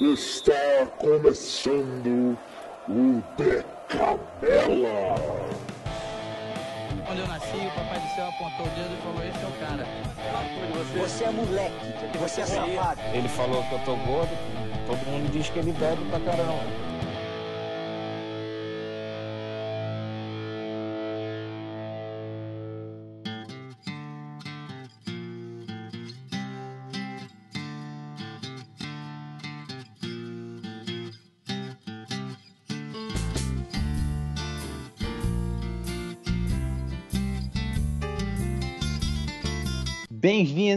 Está começando o Decamela. Quando eu nasci, o papai do céu apontou o dedo e falou: Esse é o cara. Você é moleque, você é safado. Ele falou que eu tô gordo, todo mundo diz que ele bebe pra caramba.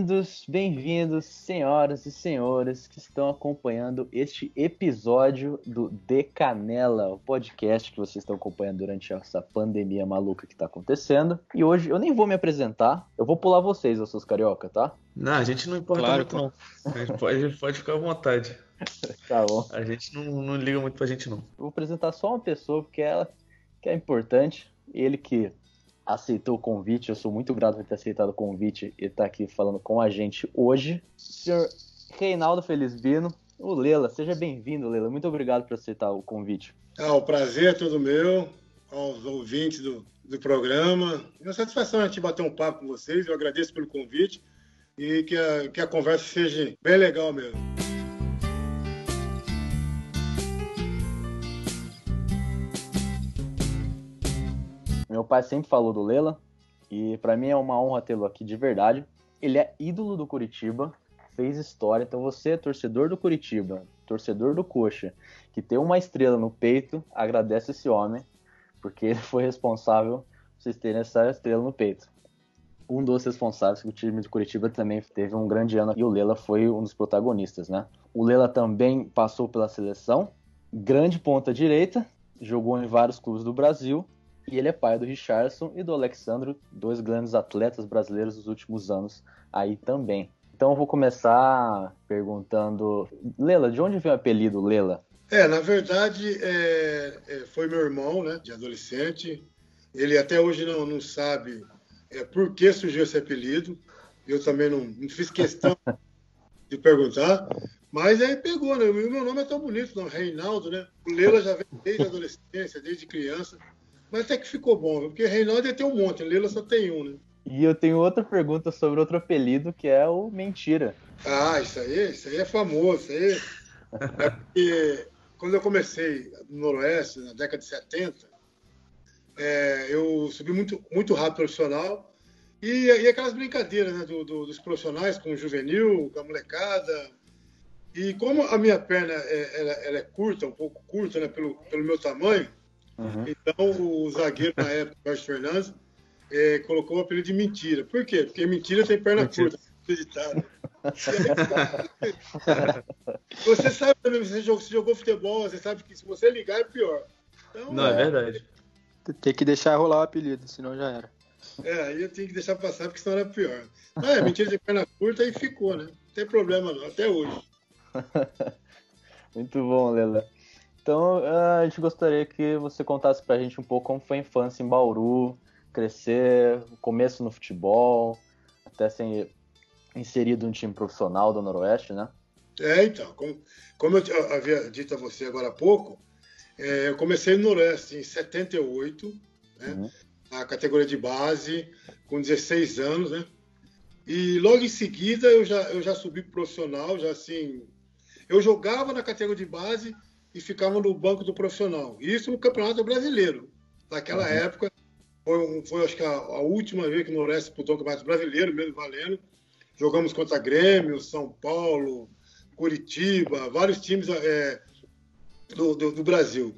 Bem-vindos, bem-vindos, senhoras e senhores que estão acompanhando este episódio do De Canela, o podcast que vocês estão acompanhando durante essa pandemia maluca que está acontecendo. E hoje eu nem vou me apresentar, eu vou pular vocês, os seus carioca, tá? Não, a gente não importa Claro muito, não. A gente pode, a gente pode ficar à vontade. Tá bom. A gente não, não liga muito pra gente, não. Eu vou apresentar só uma pessoa, porque ela que é importante, ele que aceitou o convite, eu sou muito grato por ter aceitado o convite e estar aqui falando com a gente hoje. Senhor Reinaldo Felizbino, o Lela, seja bem-vindo, Lela. Muito obrigado por aceitar o convite. Ah, o prazer é todo meu, aos ouvintes do, do programa. É uma satisfação a gente bater um papo com vocês. Eu agradeço pelo convite e que a, que a conversa seja bem legal mesmo. Pai sempre falou do Lela e pra mim é uma honra tê-lo aqui de verdade. Ele é ídolo do Curitiba, fez história, então você é torcedor do Curitiba, torcedor do Coxa, que tem uma estrela no peito, agradece esse homem, porque ele foi responsável por vocês terem essa estrela no peito. Um dos responsáveis, que o time do Curitiba também teve um grande ano e o Lela foi um dos protagonistas, né? O Lela também passou pela seleção, grande ponta direita, jogou em vários clubes do Brasil e ele é pai do Richardson e do Alexandro, dois grandes atletas brasileiros dos últimos anos aí também. Então eu vou começar perguntando, Lela, de onde vem o apelido Lela? É, na verdade, é, é, foi meu irmão, né, de adolescente. Ele até hoje não, não sabe é, por que surgiu esse apelido. Eu também não, não fiz questão de perguntar. Mas aí pegou, né? O meu nome é tão bonito, não, Reinaldo, né? O Lela já vem desde a adolescência, desde criança. Mas até que ficou bom, porque Reinaldo ia ter um monte, Lela só tem um, né? E eu tenho outra pergunta sobre outro apelido que é o Mentira. Ah, isso aí, isso aí é famoso. Isso aí é porque quando eu comecei no Noroeste, na década de 70, é, eu subi muito, muito rápido profissional e, e aquelas brincadeiras né, do, do, dos profissionais com o juvenil, com a molecada. E como a minha perna é, ela, ela é curta, um pouco curta, né, pelo, pelo meu tamanho, Uhum. então o zagueiro na época, Jorge Fernandes, é, colocou o apelido de mentira. Por quê? Porque mentira tem perna Mentira. curta, acreditado. você sabe também, você jogou, você jogou futebol, você sabe que se você ligar é pior. Então, Não, é verdade. Tem que deixar rolar o apelido, senão já era. É, aí eu tenho que deixar passar, porque senão era pior. Não, é mentira de perna curta e ficou, né? Não tem problema não, até hoje. Muito bom, Lela. Então, ah, a gente gostaria que você contasse pra gente um pouco como foi a infância em Bauru, crescer, o começo no futebol, até ser inserido em um time profissional do Noroeste, né? É, então, como, como eu havia dito a você agora há pouco, é, eu comecei no Noroeste em 78, né? Uhum. na categoria de base, com 16 anos, né? E logo em seguida eu já, eu já subi pro profissional, já assim. Eu jogava na categoria de base e ficava no banco do profissional. Isso no Campeonato Brasileiro. Naquela época, foi, foi acho que a, a última vez que o Noroeste disputou o Campeonato Brasileiro, mesmo valendo. Jogamos contra Grêmio, São Paulo, Curitiba, vários times é, do, do- do Brasil.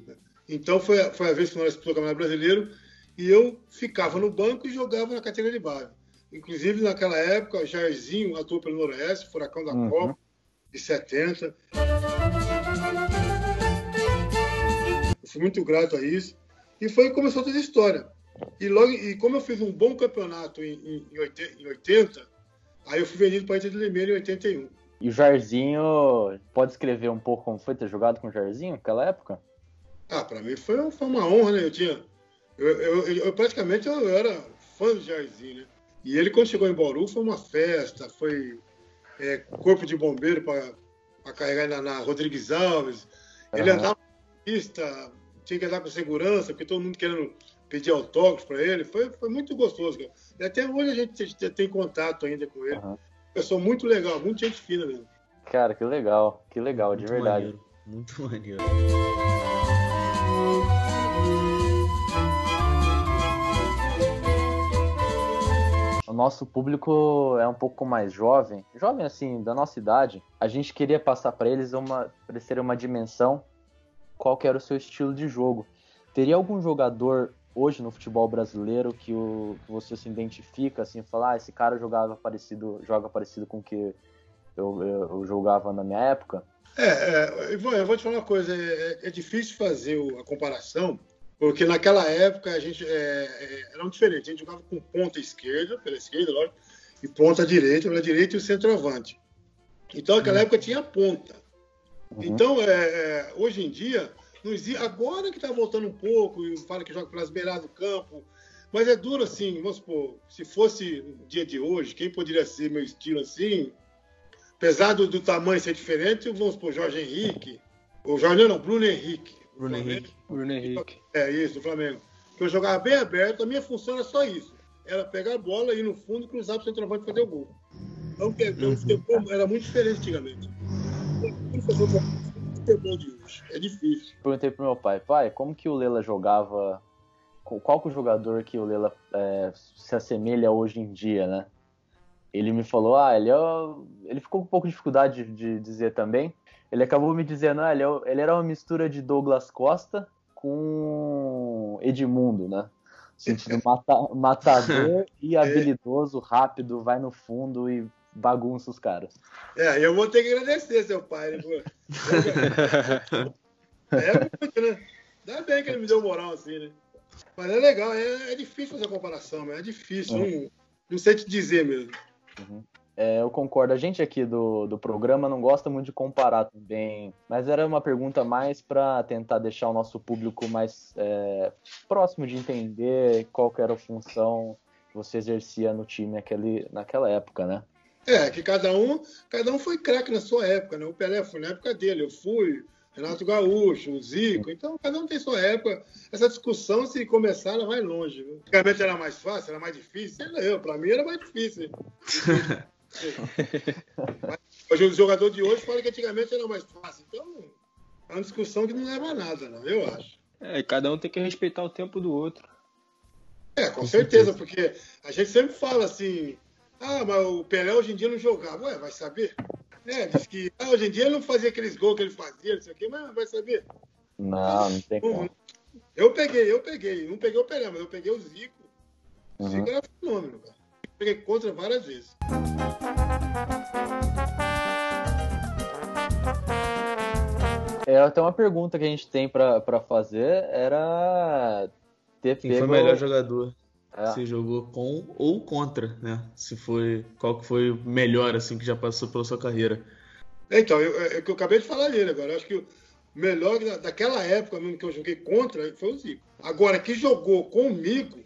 Então foi, a- foi a vez que nós disputamos o Campeonato Brasileiro e eu ficava no banco e jogava na categoria de base. Inclusive, naquela época, Jairzinho atuou pelo Noroeste, Furacão da Uhum. Copa, de 70. Eu fui muito grato a isso. E foi começou toda a história. E, logo, e como eu fiz um bom campeonato em, em, em 80, em 80, aí eu fui vendido para a Inter de Limeira em 81. E o Jairzinho, pode escrever um pouco como foi ter jogado com o Jairzinho naquela época? Ah, para mim foi, foi uma honra, né? Eu tinha. Eu, eu, eu- eu praticamente eu era fã do Jairzinho, né? E ele, quando chegou em Bauru, foi uma festa, foi é, corpo de bombeiro para carregar na, na Rodrigues Alves. Ele andava pista, tinha que andar com segurança, porque todo mundo querendo pedir autógrafos para ele. Foi, foi muito gostoso, cara. E até hoje a gente tem, tem contato ainda com ele. Aham. Pessoa muito legal, muito gente fina mesmo. Cara, que legal, que legal, de Muito verdade. maneiro, muito maneiro. O nosso público é um pouco mais jovem, jovem assim, da nossa idade. A gente queria passar para eles uma, pra eles terem uma dimensão qual que era o seu estilo de jogo. Teria algum jogador hoje no futebol brasileiro que, o, que você se identifica assim, falar, ah, esse cara jogava parecido, joga parecido com o que eu, eu, eu jogava na minha época? É, é, Ivan, eu vou te falar uma coisa, é, é difícil fazer a comparação, porque naquela época a gente é, é, era um diferente, a gente jogava com ponta esquerda, pela esquerda, lógico, e ponta direita, pela direita e o centroavante. Então naquela época tinha ponta. Uhum. Então, é, é, hoje em dia, não existe, agora que está voltando um pouco, e fala que joga pelas beiradas do campo, mas é duro assim, vamos supor, se fosse no dia de hoje, quem poderia ser meu estilo assim, apesar do, do tamanho ser diferente, vamos supor, Jorge Henrique, ou Jorge não, Bruno Henrique. Bruno. Henrique. Bruno Henrique. É isso, do Flamengo. Que eu jogava bem aberto, a minha função era só isso. Era pegar a bola, ir no fundo e cruzar para o centroavante fazer o gol. Então, o futebol era muito diferente antigamente. Não fazer o futebol de hoje. É difícil. Perguntei pro meu pai, pai, como que o Lela jogava? Qual que é o jogador que o Lela é, se assemelha hoje em dia, né? Ele me falou, ah, ele, é o- ele ficou com um pouco de dificuldade de, de dizer também. Ele acabou me dizendo, ah, ele, é o- ele era uma mistura de Douglas Costa com Edmundo, né? Sentido mata- matador e habilidoso, rápido, vai no fundo e bagunça os caras. É, eu vou ter que agradecer seu pai. Né? É muito, né? Ainda bem que ele me deu moral assim, né? Mas é legal, é, é difícil fazer a comparação, mas é difícil. Não, não sei te dizer mesmo. É, eu concordo. A gente aqui do, do programa não gosta muito de comparar também, mas era uma pergunta mais para tentar deixar o nosso público mais é, próximo de entender qual era a função que você exercia no time naquele, naquela época, né? É, que cada um, cada um foi craque na sua época, né? O Pelé foi na época dele, eu fui, Renato Gaúcho, o Zico, então cada um tem sua época. Essa discussão, se começar, ela vai longe. Viu? Antigamente era mais fácil, era mais difícil, sei lá eu, pra mim era mais difícil. Hoje, o jogador de hoje fala que antigamente era mais fácil, então é uma discussão que não leva a nada, não, eu acho. É, cada um tem que respeitar o tempo do outro. É, com certeza, porque a gente sempre fala assim, ah, mas o Pelé hoje em dia não jogava. Ué, vai saber? É, diz que ah, hoje em dia ele não fazia aqueles gols que ele fazia, não sei o quê, mas vai saber. Não, não tem como. eu peguei, eu peguei. Não peguei o Pelé, mas eu peguei o Zico. O Uhum. Zico era fenômeno, cara. Peguei contra várias vezes. É, até uma pergunta que a gente tem pra pra fazer era ter Quem foi pego... o melhor jogador É. que você jogou com ou contra, né? Se foi. Qual que foi o melhor, assim, que já passou pela sua carreira? Então, eu, é o que eu acabei de falar dele agora. Eu acho que o melhor da- daquela época mesmo que eu joguei contra foi o Zico. Agora, que jogou comigo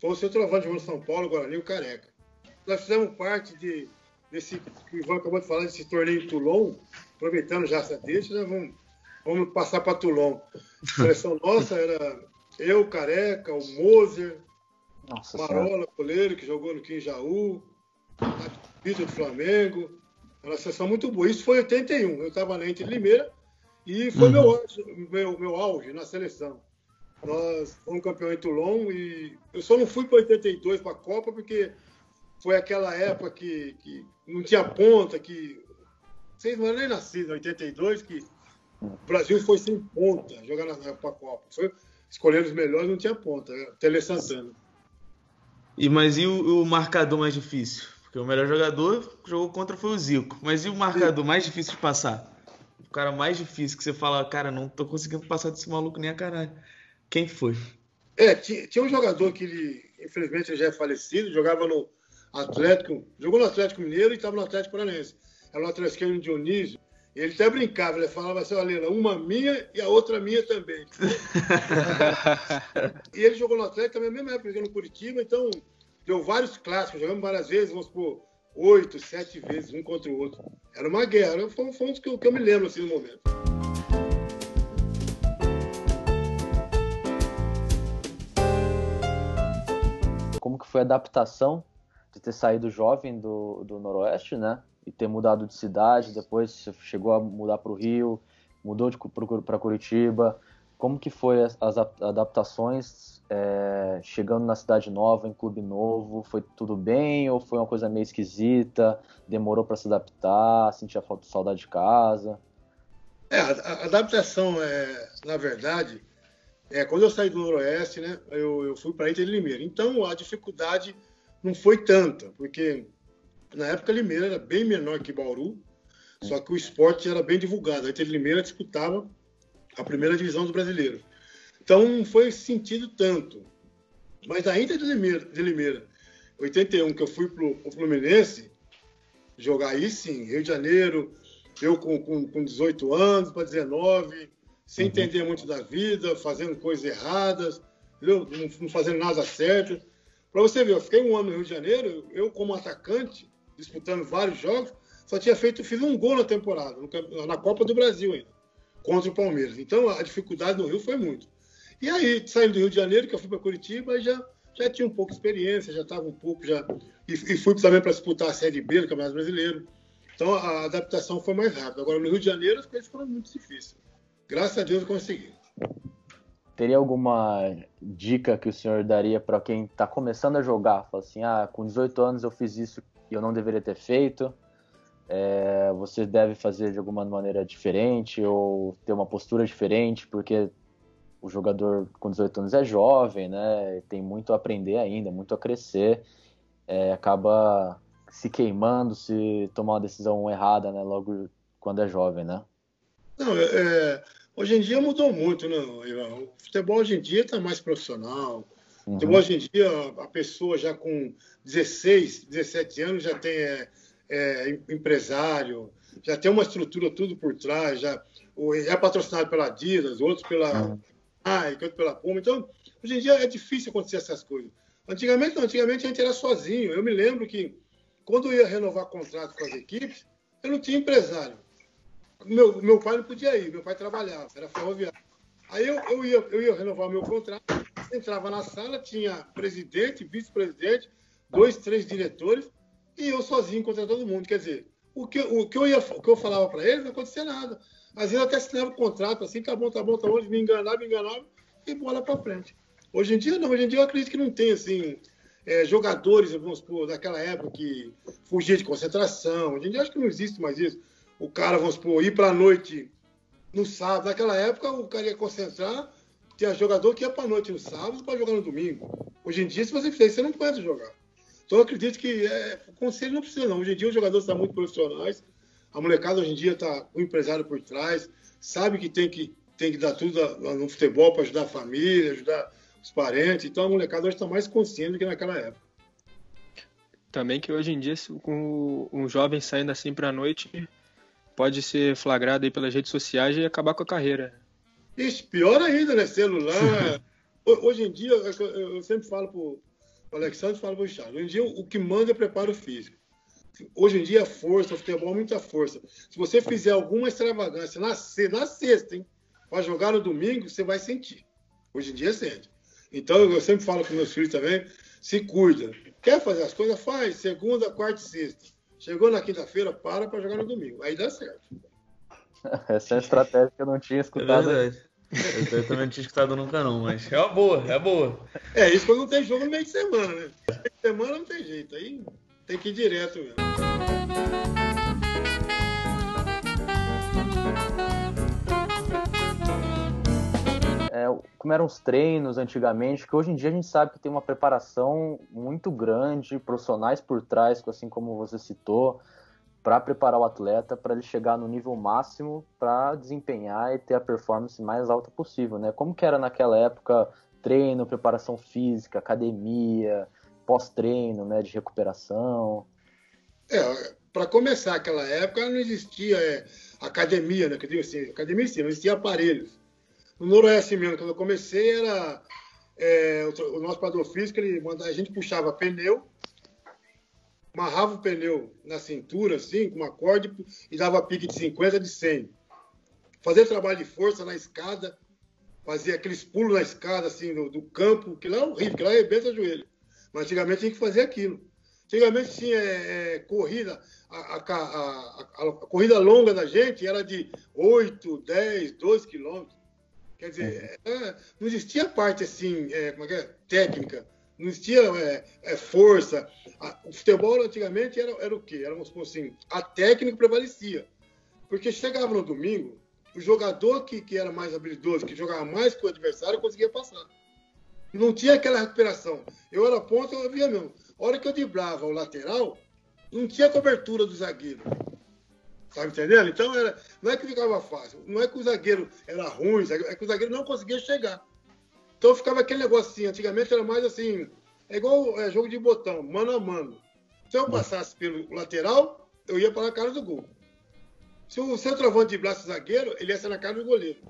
foi o centroavante de São Paulo, Guarani, o Careca. Nós fizemos parte de, desse que o Ivan acabou de falar, desse torneio em Toulon, aproveitando já essa deixa, né, vamos, vamos passar para Toulon. A seleção nossa era eu, Careca, o Moser, Nossa senhora. Marola, goleiro, que jogou no Quinjaú, Vitor do Flamengo. Era uma seleção muito boa. Isso foi em 81. Eu estava na Inter Limeira e foi meu, auge, meu, meu auge na seleção. Nós fomos campeão em Toulon e eu só não fui para 82 para a Copa porque foi aquela época que, que não tinha ponta, que vocês não eram nem nascidos, em 82, que o Brasil foi sem ponta jogar na, na Copa. Foi escolhendo os melhores, não tinha ponta. Tele Santana. E, mas e o, o marcador mais difícil? Porque o melhor jogador que jogou contra foi o Zico. Mas e o marcador mais difícil de passar? O cara mais difícil que você fala, cara, não tô conseguindo passar desse maluco nem a caralho. Quem foi? É, tinha, tinha um jogador que ele, infelizmente, já é falecido, jogava no Atlético, jogou no Atlético Mineiro e estava no Atlético Paranaense. Era o Atlético Dionísio. E ele até brincava, ele falava assim, olha, uma minha e a outra minha também. e ele jogou no Atlético também na mesma época, jogou no Curitiba, então deu vários clássicos, jogamos várias vezes, vamos supor, oito, sete vezes, um contra o outro. Era uma guerra. Foi, foi um dos que eu, que eu me lembro assim no momento. Como que foi a adaptação de ter saído jovem do, do Noroeste, né? E ter mudado de cidade, depois chegou a mudar para o Rio, mudou para Curitiba. Como que foi as, as adaptações é, chegando na cidade nova, em clube novo? Foi tudo bem ou foi uma coisa meio esquisita? Demorou para se adaptar? Sentia falta de saudade de casa? É, a, adaptação, é, na verdade, é, quando eu saí do Noroeste, né, eu, eu fui para Inter de Limeira. Então a dificuldade não foi tanta, porque na época Limeira era bem menor que Bauru, só que o esporte era bem divulgado. A Inter de Limeira disputava a primeira divisão do brasileiro. Então não foi sentido tanto. Mas a Inter de Limeira, de Limeira 81, que eu fui para o Fluminense, jogar aí sim, Rio de Janeiro, eu com, com, com 18 anos para 19, sem uhum. entender muito da vida, fazendo coisas erradas, não, não fazendo nada certo. Para você ver, eu fiquei um ano no Rio de Janeiro, eu como atacante, disputando vários jogos, só tinha feito, fiz um gol na temporada, na Copa do Brasil ainda, contra o Palmeiras. Então a dificuldade no Rio foi muito. E aí, saindo do Rio de Janeiro, que eu fui para Curitiba, já, já tinha um pouco de experiência, já estava um pouco, já. E, e fui também para disputar a Série B do Campeonato Brasileiro. Então a adaptação foi mais rápida. Agora no Rio de Janeiro as coisas foram muito difíceis. Graças a Deus eu consegui. Teria alguma dica que o senhor daria para quem está começando a jogar? Fala assim, ah, com 18 anos eu fiz isso eu não deveria ter feito. É, você deve fazer de alguma maneira diferente ou ter uma postura diferente, porque o jogador com 18 anos é jovem, né? Tem muito a aprender ainda, muito a crescer. É, acaba se queimando se tomar uma decisão errada, né? Logo quando é jovem, né? Não, é, é hoje em dia mudou muito, né, Ivan? O futebol hoje em dia está mais profissional. Uhum. Futebol hoje em dia, a pessoa já com 16, 17 anos já tem é, é, empresário, já tem uma estrutura tudo por trás, já é patrocinado pela Adidas, outros pela uhum. Nike, outros pela Puma. Então, hoje em dia é difícil acontecer essas coisas. Antigamente, não, antigamente a gente era sozinho. Eu me lembro que quando eu ia renovar contrato com as equipes, eu não tinha empresário. Meu, meu pai não podia ir, meu pai trabalhava, era ferroviário. Aí eu, eu, ia, eu ia renovar meu contrato, entrava na sala, tinha presidente, vice-presidente, dois, três diretores, e eu sozinho contra todo mundo. Quer dizer, o que, o que, eu, ia, o que eu falava para eles não acontecia nada. Às vezes eu até assinava o contrato assim, tá bom, tá bom, tá bom, me enganava, me enganava, e bola para frente. Hoje em dia não, hoje em dia eu acredito que não tem assim é, jogadores, vamos supor, daquela época que fugia de concentração. Hoje em dia acho que não existe mais isso. O cara, vamos supor, ir para a noite no sábado. Naquela época o cara ia concentrar, tinha jogador que ia para noite no sábado para jogar no domingo. Hoje em dia, se você fizer isso, você não pode jogar. Então eu acredito que é, o conselho não precisa não. Hoje em dia os jogadores estão muito profissionais. A molecada hoje em dia está o empresário por trás, sabe que tem que, tem que dar tudo no futebol para ajudar a família, ajudar os parentes. Então a molecada hoje está mais consciente do que naquela época. Também que hoje em dia, com um jovem saindo assim para a noite, pode ser flagrado aí pelas redes sociais e acabar com a carreira. Ixi, pior ainda, né? Celular. hoje em dia, é eu sempre falo para o Alexandre, falo para o Charles, hoje em dia o que manda é preparo físico. Hoje em dia, é força, o futebol é muita força. Se você fizer alguma extravagância na, na sexta, hein, para jogar no domingo, você vai sentir. Hoje em dia, sente. Então, eu sempre falo com meus filhos também, se cuida. Quer fazer as coisas? Faz. Segunda, quarta e sexta. Chegou na quinta-feira, para para jogar no domingo. Aí dá certo. Essa é a estratégia que eu não tinha escutado. É verdade. Eu também não tinha escutado nunca não, mas é uma boa, é boa. É, isso quando não tem jogo no meio de semana, né? No meio de semana não tem jeito, aí tem que ir direto mesmo. é, como eram os treinos antigamente, que hoje em dia a gente sabe que tem uma preparação muito grande, profissionais por trás, assim como você citou, para preparar o atleta para ele chegar no nível máximo para desempenhar e ter a performance mais alta possível, né? Como que era naquela época treino, preparação física, academia, pós-treino, né, de recuperação? É, para começar aquela época não existia é, academia, né? Quer dizer assim, academia sim, não existia aparelhos. No Noroeste mesmo, quando eu comecei, era é, o, o, nosso padrão físico, ele a gente puxava pneu, amarrava o pneu na cintura, assim, com uma corda, e dava pique de 50 de 100. Fazia trabalho de força na escada, fazia aqueles pulos na escada, assim, do, do campo, que lá é horrível, que lá arrebenta o joelho. Mas antigamente tinha que fazer aquilo. Antigamente tinha é, é, corrida, a, a, a, a, corrida longa da gente era de 8, 10, 12 quilômetros. Quer dizer, é, não existia parte assim, é, como é que é? Técnica, não existia é, é, força. o futebol antigamente era, era o quê? Era, vamos supor assim, a técnica prevalecia. Porque chegava no domingo, o jogador que, que era mais habilidoso, que jogava mais que o adversário, conseguia passar. Não tinha aquela recuperação. Eu era ponta, eu via mesmo. A hora que eu driblava o lateral, não tinha cobertura do zagueiro. Tá entendendo? Então era, não é que ficava fácil, não é que o zagueiro era ruim, é que o zagueiro não conseguia chegar. Então ficava aquele negócio assim, antigamente era mais assim, é igual é, jogo de botão, mano a mano. Se eu passasse pelo lateral, eu ia para a cara do gol. Se o centroavante de braço zagueiro, ele ia ser na cara do goleiro.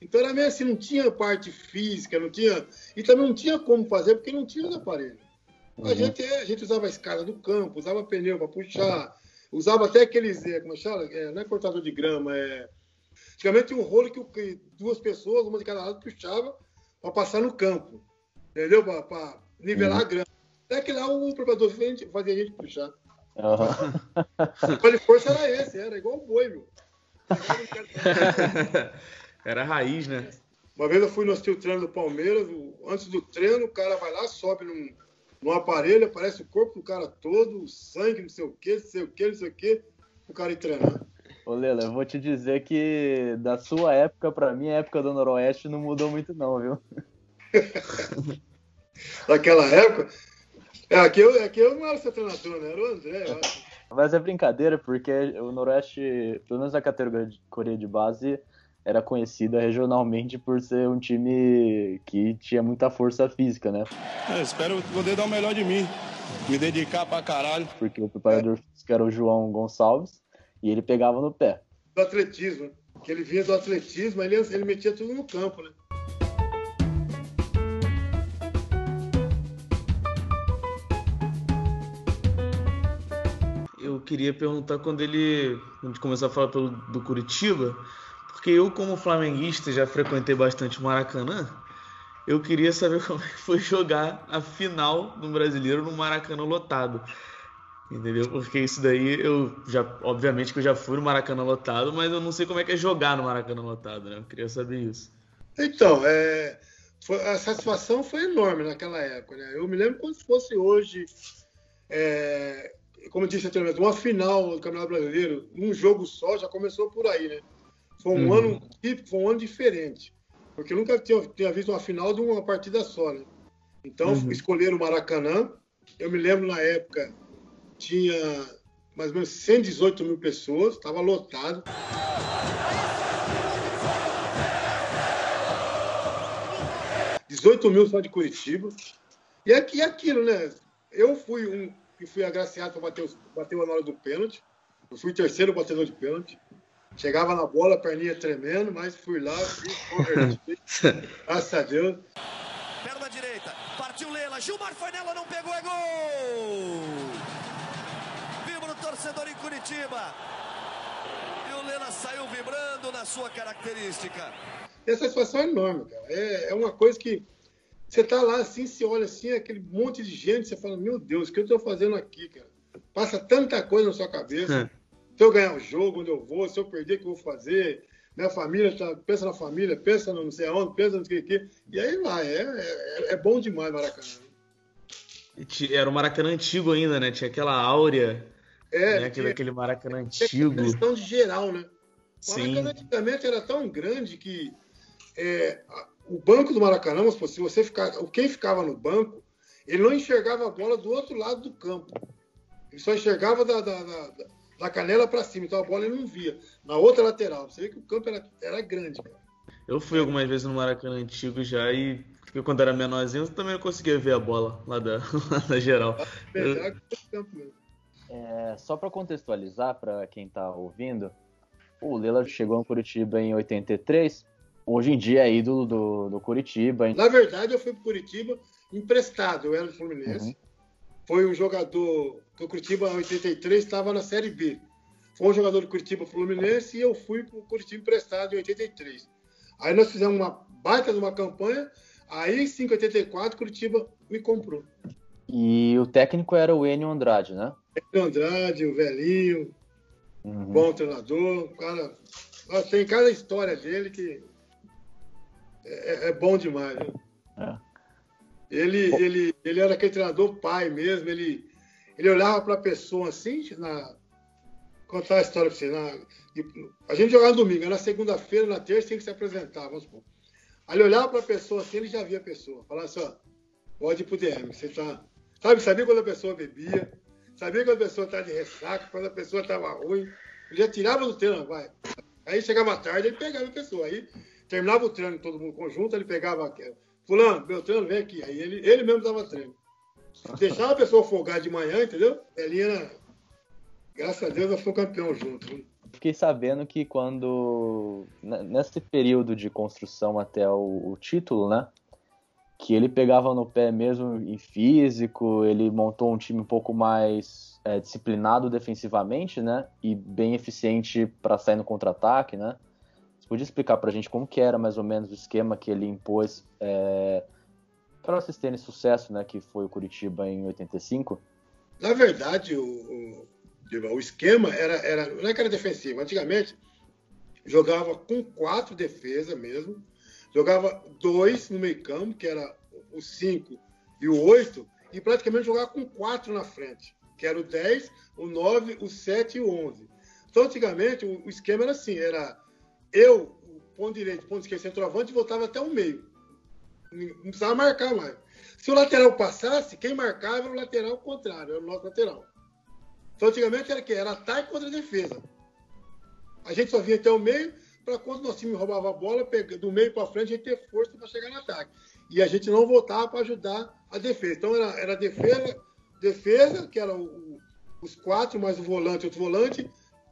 Então era meio assim, não tinha parte física, não tinha. E também não tinha como fazer, porque não tinha os aparelhos. Uhum. A, gente, a gente usava a escada do campo, usava pneu para puxar, Usava até aqueles, é, como é chama? É, não é cortador de grama, é. Antigamente tinha um rolo que, que duas pessoas, uma de cada lado, puxava para passar no campo. Entendeu? Para nivelar uhum. a grama. Até que lá o preparador fazia a gente puxar. Uhum. O de força era esse, era igual o boi, meu. Era raiz, né? Uma vez eu fui no assistir treino do Palmeiras, antes do treino, o cara vai lá, sobe num, no aparelho, aparece o corpo do cara todo, sangue, não sei o que, não sei o que, não sei o que, o cara ir treinar. Ô Lela, eu vou te dizer que da sua época pra mim, a época do Noroeste não mudou muito não, viu? Daquela época? É, aqui eu, aqui eu não era seu treinador, né? Era o André, eu acho. Mas é brincadeira, porque o Noroeste, pelo menos na categoria de base, era conhecida regionalmente por ser um time que tinha muita força física, né? É, espero poder dar o melhor de mim, me dedicar pra caralho. Porque o preparador físico era o João Gonçalves e ele pegava no pé. Do atletismo, que ele vinha do atletismo, ele, ele metia tudo no campo, né? Eu queria perguntar quando ele, quando a gente começou a falar pelo, do Curitiba, porque eu, como flamenguista, já frequentei bastante o Maracanã. Eu queria saber como é que foi jogar a final do Brasileiro no Maracanã lotado. Entendeu? Porque isso daí eu já, obviamente que eu já fui no Maracanã lotado, mas eu não sei como é que é jogar no Maracanã lotado, né? Eu queria saber isso. Então, é, foi, a satisfação foi enorme naquela época, né? Eu me lembro como se fosse hoje, é, como eu disse anteriormente, uma final do Campeonato Brasileiro, um jogo só, já começou por aí, né? Foi um uhum. ano típico, foi um ano diferente. Porque eu nunca tinha, tinha visto uma final de uma partida só, né? Então, uhum. escolheram o Maracanã. Eu me lembro na época, tinha mais ou menos 118 mil pessoas, estava lotado. Dezoito mil só de Curitiba. E aqui aquilo, né? Eu fui um que fui agraciado para bater, bater a hora do pênalti. Eu fui terceiro batedor de pênalti. Chegava na bola, perninha tremendo, mas fui lá, fui converti. Graças a Deus. Perna direita, partiu Lela, Gilmar foi nela, não pegou, é gol! Torcedor em Curitiba. E o Lela saiu vibrando na sua característica. Essa situação é enorme, cara. É, é uma coisa que você tá lá assim, se olha assim, aquele monte de gente, você fala, meu Deus, o que eu tô fazendo aqui, cara? Passa tanta coisa na sua cabeça. Se eu ganhar o jogo, onde eu vou, se eu perder, o que eu vou fazer? Minha família, tá, pensa na família, pensa no não sei aonde, pensa no que que. E aí vai, é, é, é bom demais Maracanã. Era o Maracanã antigo ainda, né? Tinha aquela áurea. É, né? tinha, aquele Maracanã antigo. questão de geral, né? O Maracanã Sim. antigamente era tão grande que é, o banco do Maracanã, se você ficar, quem ficava no banco, ele não enxergava a bola do outro lado do campo. Ele só enxergava da, da, da, da canela para cima, então a bola ele não via. Na outra lateral, você vê que o campo era, era grande, cara. Eu fui algumas vezes no Maracanã antigo já e porque quando era menorzinho eu também não conseguia ver a bola lá da, lá da geral. É, só para contextualizar para quem tá ouvindo, o Lela chegou no Curitiba em 83. Hoje em dia é ídolo do, do Curitiba. Na verdade, eu fui pro Curitiba emprestado. Eu era do Fluminense. Uhum. foi um jogador que o Curitiba em 83 estava na Série B. Foi um jogador do Curitiba Fluminense e eu fui para o Curitiba emprestado em 83. Aí nós fizemos uma baita de uma campanha, aí em 584 Curitiba me comprou. E o técnico era o Enio Andrade, né? Andrade, o velhinho, Uhum. bom treinador, o cara. Tem cada história dele que é, é bom demais. Né? É. Ele, ele, ele era aquele treinador pai mesmo, ele, ele olhava para a pessoa assim, na, contar a história para você. Na, a gente jogava no domingo, na segunda-feira, na terça, tem que se apresentar, vamos supor. Aí ele olhava para a pessoa assim, ele já via a pessoa. Falava assim, ó, pode ir pro DM, você tá. Sabe, sabia quando a pessoa bebia, sabia quando a pessoa tá de ressaca, quando a pessoa tava ruim. Ele já tirava do treino, vai. Aí chegava tarde, ele pegava a pessoa. Aí terminava o treino, todo mundo conjunto, ele pegava. Fulano, meu treino, vem aqui. Aí ele, ele mesmo dava treino. Deixava a pessoa folgar de manhã, entendeu? Ele ia. Graças a Deus, nós fomos campeão junto. né? Fiquei sabendo que quando. n- Nesse período de construção até o, o título, né? Que ele pegava no pé mesmo em físico, ele montou um time um pouco mais é, disciplinado defensivamente, né? E bem eficiente para sair no contra-ataque, né? Você podia explicar pra gente como que era mais ou menos o esquema que ele impôs é, para vocês terem sucesso, né? Que foi o Curitiba em 85? Na verdade, o, o, o esquema era, era. Não é que era defensivo. Antigamente, jogava com quatro defesas mesmo. Jogava dois no meio-campo, que era o 5 e o 8, e praticamente jogava com quatro na frente, que era o 10, o 9, o 7 e o 11. Então, antigamente, o, esquema era assim: era eu, o ponto direito, ponto esquerdo, centroavante, voltava até o meio. Não precisava marcar mais. Se o lateral passasse, quem marcava era o lateral contrário, era o nosso lateral. Então, antigamente era que Era ataque contra defesa. A gente só vinha até o meio para quando nosso time roubava a bola, do meio para frente, a gente ter força para chegar no ataque. E a gente não voltava para ajudar a defesa. Então, era, era defesa, defesa, que era o- o- os quatro, mais o volante, outro volante,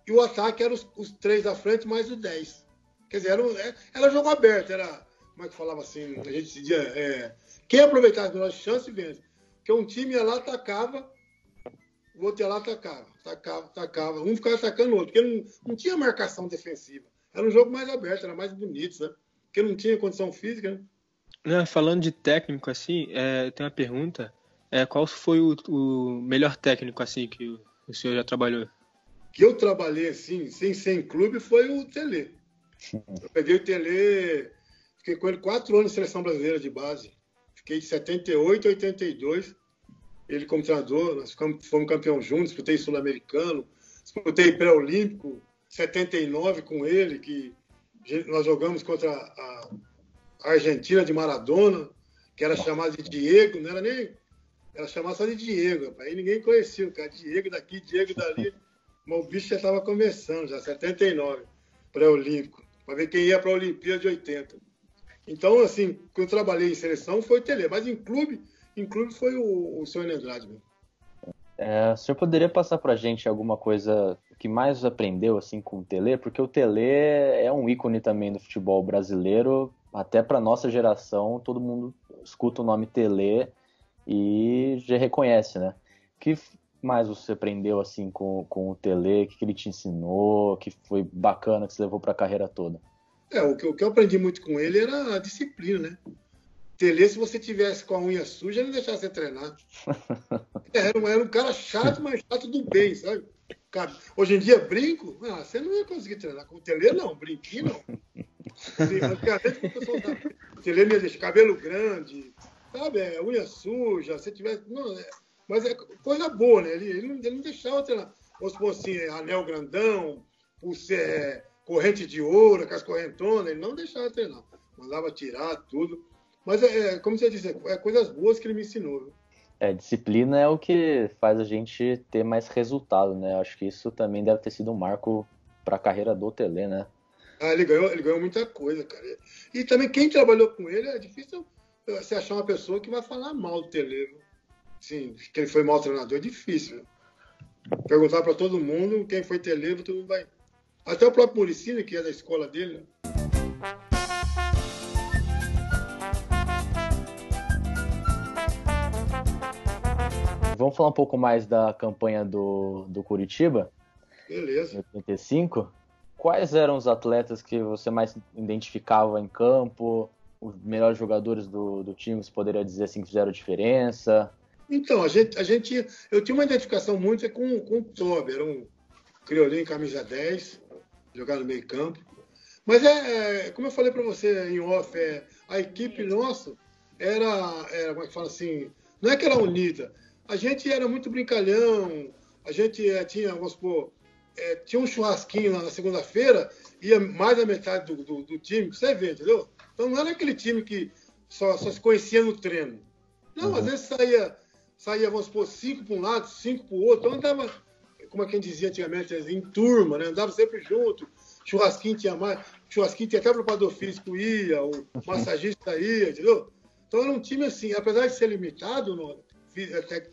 e o ataque era os, os três da frente, mais o 10. Quer dizer, era, um- é- era jogo aberto, era, como é que falava assim, a gente dizia, é, quem aproveitasse as melhores chances vence. Porque um time ia lá, atacava, o outro ia lá, atacava, atacava, atacava. Um ficava atacando o outro, porque não, não tinha marcação defensiva. Era um jogo mais aberto, era mais bonito, né? Porque não tinha condição física, né? Né, falando de técnico, assim, é, tem uma pergunta. É, qual foi o, o melhor técnico, assim, que o, o senhor já trabalhou? que eu trabalhei assim, sem ser em clube, foi o Tele. Eu peguei o Tele, fiquei com ele quatro anos na seleção brasileira de base. Fiquei de 78 a 82. Ele como treinador, nós ficamos, fomos campeão juntos, disputei Sul-Americano, disputei pré-olímpico, 79 com ele, que nós jogamos contra a Argentina de Maradona, que era chamado de Diego, não era nem. Era chamado só de Diego, aí ninguém conhecia o cara, Diego daqui, Diego dali. Mas o bicho já estava começando, já 79, pré-olímpico, para ver quem ia para a Olimpíada de 80. Então, assim, quando eu trabalhei em seleção foi Tele, mas em clube, em clube foi o, o Sonho Andrade mesmo. É, o senhor poderia passar pra gente alguma coisa que mais aprendeu assim com o Tele? Porque o Tele é um ícone também do futebol brasileiro, até pra nossa geração, todo mundo escuta o nome Tele e já reconhece, né? Que mais você aprendeu assim com, com o Tele? O que, que ele te ensinou? Que foi bacana que você levou pra carreira toda? É, o que, o que eu aprendi muito com ele era a disciplina, né? Tele, se você tivesse com a unha suja, ele não deixava você treinar. É, Era um, era um cara chato, mas chato do bem, sabe? Hoje em dia, brinco, ah, você não ia conseguir treinar. Com o Tele, não, brinquinho não. Antigamente, o pessoal tava- o Tele me deixa cabelo grande, sabe? É, unha suja, se tivesse. Não, é- mas é coisa boa, né? Ele, ele, não, ele não deixava treinar. Vamos supor assim, anel grandão, pulse- é, corrente de ouro, com as correntonas, ele não deixava treinar. Mandava tirar tudo. Mas, é, é, como você disse, é coisas boas que ele me ensinou. É, disciplina é o que faz a gente ter mais resultado, né? Acho que isso também deve ter sido um marco pra carreira do Tele, né? Ah, ele ganhou, ele ganhou muita coisa, cara. E também quem trabalhou com ele é difícil você achar uma pessoa que vai falar mal do Tele. Sim, que ele foi mau treinador é difícil. viu? Perguntar para todo mundo quem foi Tele, todo mundo vai. Até o próprio Muricini, que é da escola dele, vamos falar um pouco mais da campanha do, do Curitiba, Beleza. em 85. Quais eram os atletas que você mais identificava em campo? Os melhores jogadores do, do time, você poderia dizer assim, que fizeram diferença? Então, a gente, a gente, eu tinha uma identificação muito com, com o Tobi, era um criolinho em camisa 10, jogar no meio campo. Mas é, é, como eu falei para você em off, é, a equipe nossa era, era, como é que fala assim, não é que era unida, a gente era muito brincalhão, a gente é, tinha, vamos supor, é, tinha um churrasquinho lá na segunda-feira, ia mais da metade do, do, do time, você vê, entendeu? Então não era aquele time que só, só se conhecia no treino. Não, às vezes saía, saía, vamos supor, cinco para um lado, cinco para o outro, então andava, como é que a gente dizia antigamente, em turma, né? Andava sempre junto, churrasquinho tinha mais, churrasquinho tinha até preparador físico ia, o massagista ia, entendeu? Então era um time assim, apesar de ser limitado tec-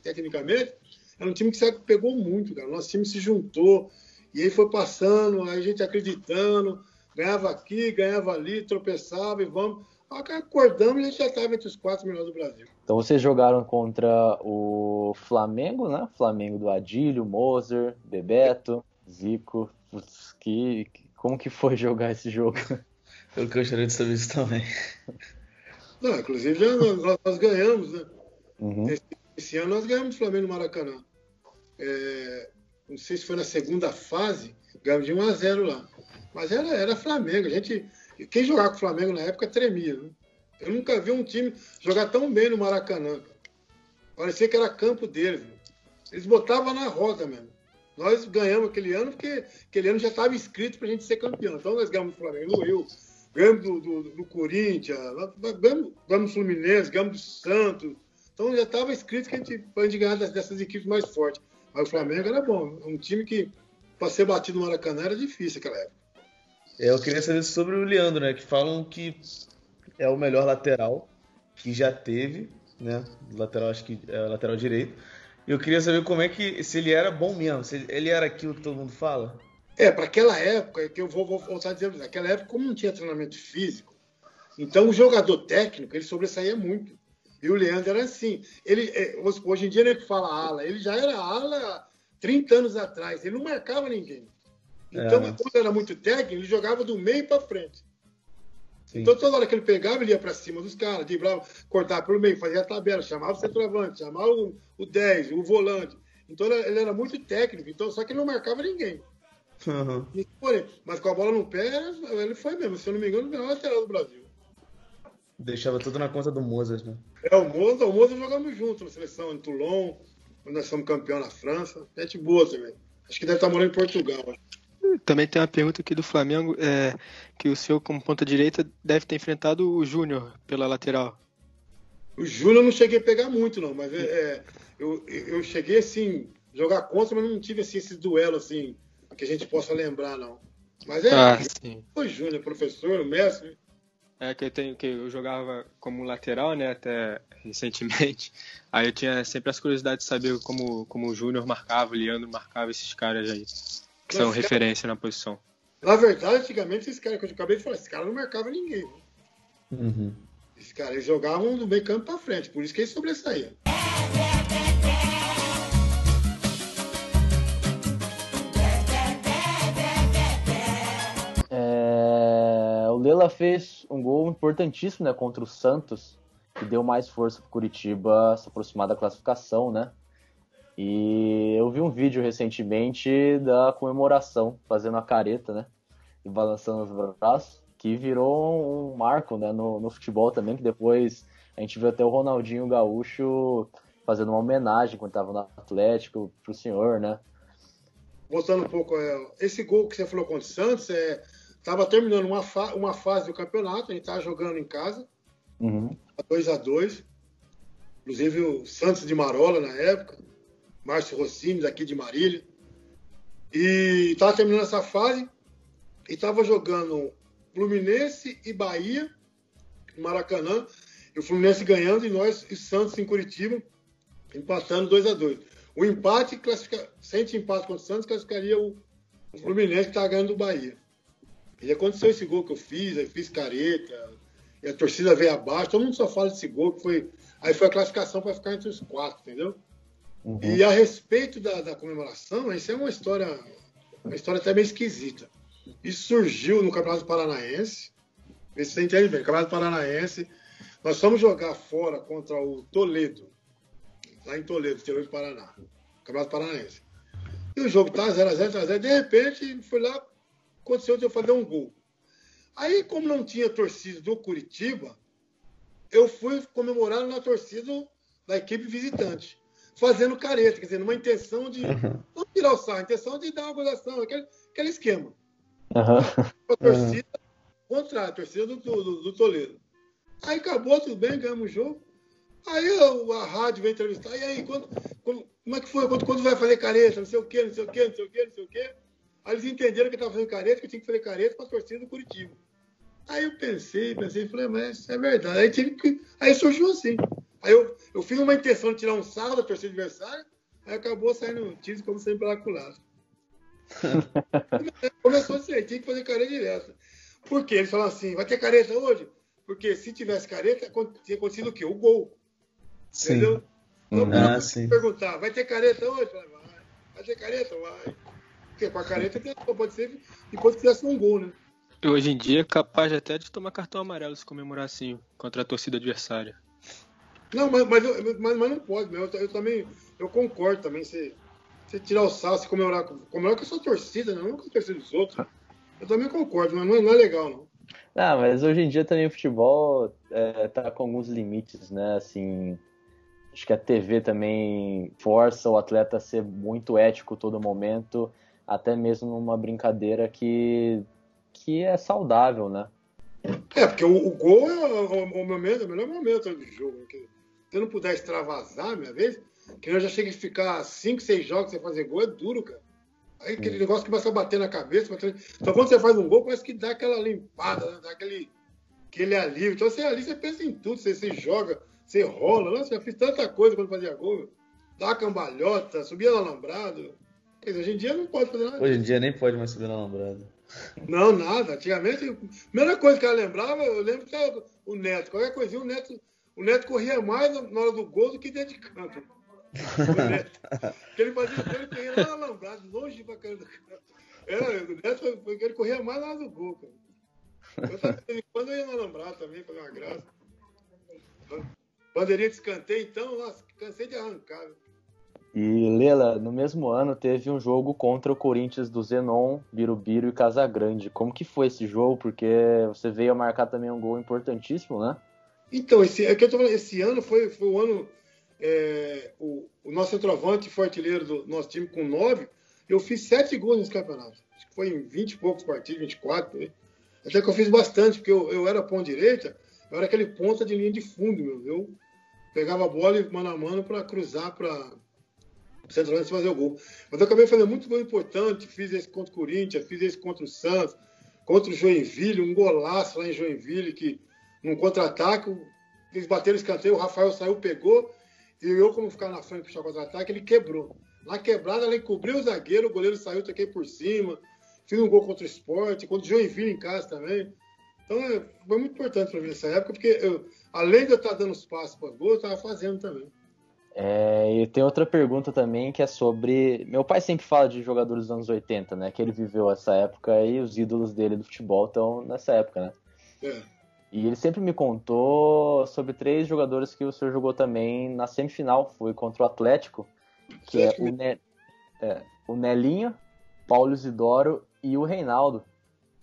tecnicamente, era um time que se pegou muito, cara. Nosso time se juntou e aí foi passando, aí a gente acreditando, ganhava aqui, ganhava ali, tropeçava e vamos. Acordamos e a gente já estava entre os quatro melhores do Brasil. Então vocês jogaram contra o Flamengo, né? Flamengo do Adílio, Moser, Bebeto, Zico. Putz, que, como que foi jogar esse jogo? Eu gostaria de saber isso também. Não, inclusive nós, nós ganhamos, né? Uhum. Esse, esse ano nós ganhamos o Flamengo no Maracanã. É, não sei se foi na segunda fase, ganhamos de 1 a 0 lá. Mas era, era Flamengo. A gente, quem jogava com o Flamengo na época tremia. Né? Eu nunca vi um time jogar tão bem no Maracanã. Parecia que era campo deles. Eles botavam na roda mesmo. Nós ganhamos aquele ano porque aquele ano já estava escrito para a gente ser campeão. Então nós ganhamos do Flamengo no ganhamos do, do, do Corinthians, ganhamos, ganhamos do Fluminense, ganhamos do Santos. Então já estava escrito que a gente pode ganhar dessas equipes mais fortes. Mas o Flamengo era bom. Um time que, para ser batido no Maracanã, era difícil naquela época. É, eu queria saber sobre o Leandro, né? Que falam que é o melhor lateral que já teve, né? Lateral, acho que é lateral direito. E eu queria saber como é que. Se ele era bom mesmo, se ele- ele era aquilo que todo mundo fala. É, para aquela época, que eu vou, vou voltar a dizer, naquela época, como não tinha treinamento físico, então o jogador técnico, ele sobressaía muito. E o Leandro era assim. Ele, é, hoje em dia, que fala ala, ele já era ala há 30 anos atrás, ele não marcava ninguém. Então, É. quando era muito técnico, ele jogava do meio para frente. Sim. Então, toda hora que ele pegava, ele ia para cima dos caras, driblava, cortava pelo meio, fazia a tabela, chamava o centroavante, chamava o, o 10, o volante. Então, ele, ele era muito técnico, então, só que ele não marcava ninguém. Uhum. Mas com a bola no pé, ele foi mesmo, se eu não me engano, o melhor lateral do Brasil. Deixava tudo na conta do Mozart, né? É, o Moza, o Moza jogamos junto na seleção, em Toulon, quando nós fomos campeão na França. Gente boa também. Acho que deve estar morando em Portugal. Também tem uma pergunta aqui do Flamengo, é, que o senhor, como ponta direita, deve ter enfrentado o Júnior pela lateral. O Júnior eu não cheguei a pegar muito, não, mas é, é, eu, eu cheguei assim, jogar contra, mas não tive assim, esse duelo assim, que a gente possa lembrar, não. Mas é, Ah, sim. o Júnior, professor, o mestre. É que eu tenho que eu jogava como lateral, né, até recentemente. Aí eu tinha sempre as curiosidades de saber como, como o Júnior marcava, o Leandro marcava esses caras aí, que são Mas, cara, referência na posição. Na verdade, antigamente, esses caras que eu acabei de falar, esses caras não marcavam ninguém. né? Uhum. Esses caras eles jogavam do meio campo para frente, por isso que eles sobressaíam. O Lela fez um gol importantíssimo né, contra o Santos, que deu mais força para Curitiba se aproximar da classificação, né? E eu vi um vídeo recentemente da comemoração, fazendo a careta, né? E balançando os braços, que virou um marco né, no, no futebol também, que depois a gente viu até o Ronaldinho Gaúcho fazendo uma homenagem quando estava no Atlético pro senhor, né? Voltando um pouco, é, esse gol que você falou contra o Santos, é, tava terminando uma, fa- uma fase do campeonato, a gente tava jogando em casa, Uhum. 2 a 2 Inclusive o Santos de Marola na época, Márcio Rossini daqui de Marília. E tava terminando essa fase e tava jogando Fluminense e Bahia, Maracanã, e o Fluminense ganhando e nós e Santos em Curitiba, empatando 2 a 2 O empate, classifica... sem empate contra o Santos, classificaria o, o Fluminense que estava ganhando do Bahia. E aconteceu esse gol que eu fiz, aí fiz careta, e a torcida veio abaixo, todo mundo só fala desse gol, que foi. Aí foi a classificação para ficar entre os quatro, entendeu? Uhum. E a respeito da, da comemoração, isso é uma história, uma história até meio esquisita. Isso surgiu no Campeonato Paranaense. Vê se você entende bem. Campeonato Paranaense. Nós fomos jogar fora contra o Toledo, lá em Toledo, interior do Paraná. Campeonato Paranaense. E o jogo tá 0x0, 0x0. De repente, foi lá, aconteceu de eu fazer um gol. Aí, como não tinha torcida do Curitiba, eu fui comemorar na torcida da equipe visitante, fazendo careta, quer dizer, numa intenção de não tirar o sarro, intenção de dar uma gozação, aquele, aquele esquema. Aham. A torcida contra a torcida do, do, do Toledo. Aí acabou, tudo bem, ganhamos o jogo. Aí eu- a rádio veio entrevistar, e aí, quando, quando- como é que foi? Quando, quando vai fazer careta? Não sei o quê, não sei o quê, não sei o quê, não sei o quê. Aí eles entenderam que eu estava fazendo careta, que eu tinha que fazer careta para a torcida do Curitiba. Aí eu pensei, pensei, falei, mas é verdade. Aí, tive que, aí surgiu assim. Aí eu, eu fiz uma intenção de tirar um sarro da torcida adversária, aí acabou saindo tiro como sempre pela culatra. Começou assim, aí tinha que fazer careta direto. Por quê? Eles falaram assim, vai ter careta hoje? Porque se tivesse careta, tinha acontecido o quê? O gol. Entendeu? Então, Ah, sim. perguntar, vai ter careta hoje? Eu falei, vai. Vai ter careta? Vai. Porque com a careta tem- pode ser enquanto fizesse um gol, né? E hoje em dia é capaz até de tomar cartão amarelo se comemorar assim contra a torcida adversária. Não, mas, mas, mas, mas não pode, né? eu, eu também eu concordo também. Você, você tirar o sal, se comemorar, com- comemorar com a sua torcida, né? não com a torcida dos outros. Eu também concordo, mas não é, não é legal, não. Ah, mas hoje em dia também o futebol é, tá com alguns limites, né? Assim, acho que a TV também força o atleta a ser muito ético todo momento, até mesmo numa brincadeira que, que é saudável, né? É, porque o, o gol é o, o- momento, o melhor momento do jogo. né? Se eu não puder extravasar, minha vez, que eu já chego a ficar 5, 6 jogos sem fazer gol, é duro, cara. Aí aquele negócio que começa a bater na cabeça. bater- Então quando você faz um gol, parece que dá aquela limpada, né? dá aquele, aquele alívio. Então você ali você pensa em tudo, você, você joga, você rola. Nossa, eu fiz tanta coisa quando fazia gol. meu. Dá uma cambalhota, subia no alambrado. Hoje em dia não pode fazer nada. Hoje em dia nem pode mais subir na lambrada. Não, nada. Antigamente, a primeira coisa que ela lembrava, eu lembro que era o Neto. Qualquer coisinha, o Neto, o Neto corria mais na hora do gol do que dentro de campo. O Neto. Porque ele fazia ele corria lá na alambrado, longe pra caramba do campo. Era, o Neto foi, foi que ele corria mais na hora do gol, cara. Eu também, quando eu ia no alambrado também, fazer uma graça. Bandeirinha de escanteio, então, nossa, cansei de arrancar. E Lela, no mesmo ano teve um jogo contra o Corinthians do Zenon, Birubiru e Casagrande. Como que foi esse jogo? Porque você veio a marcar também um gol importantíssimo, né? Então, esse, é que eu tô falando, esse ano foi, foi o ano. é, o, o nosso centroavante foi artilheiro do nosso time com nove. Eu fiz sete gols nesse campeonato. Acho que foi em 20 e poucos partidos, 24. por aí. Até que eu fiz bastante, porque eu, eu era ponta direita, eu era aquele ponta de linha de fundo, meu. Eu pegava a bola e mano a mano para cruzar para o centroavante fazer o gol. Mas eu acabei fazendo muito gol importante. Fiz esse contra o Corinthians, fiz esse contra o Santos, contra o Joinville, um golaço lá em Joinville que num contra-ataque, eles bateram o escanteio, o Rafael saiu, pegou, e eu, como ficar na frente puxar o contra-ataque, ele quebrou. Na quebrada, ela encobriu o zagueiro, o goleiro saiu, toquei por cima, fiz um gol contra o esporte, contra o Joinville em casa também. Então, é, foi muito importante para mim nessa época, porque eu, além de eu estar dando os passos para gol, eu estava fazendo também. É, e tem outra pergunta também que é sobre. Meu pai sempre fala de jogadores dos anos 80, né? Que ele viveu essa época e os ídolos dele do futebol estão nessa época, né? É. E ele sempre me contou sobre três jogadores que o senhor jogou também na semifinal. Foi contra o Atlético, que é o, ne... é, o Nelinho, Paulo Isidoro e o Reinaldo.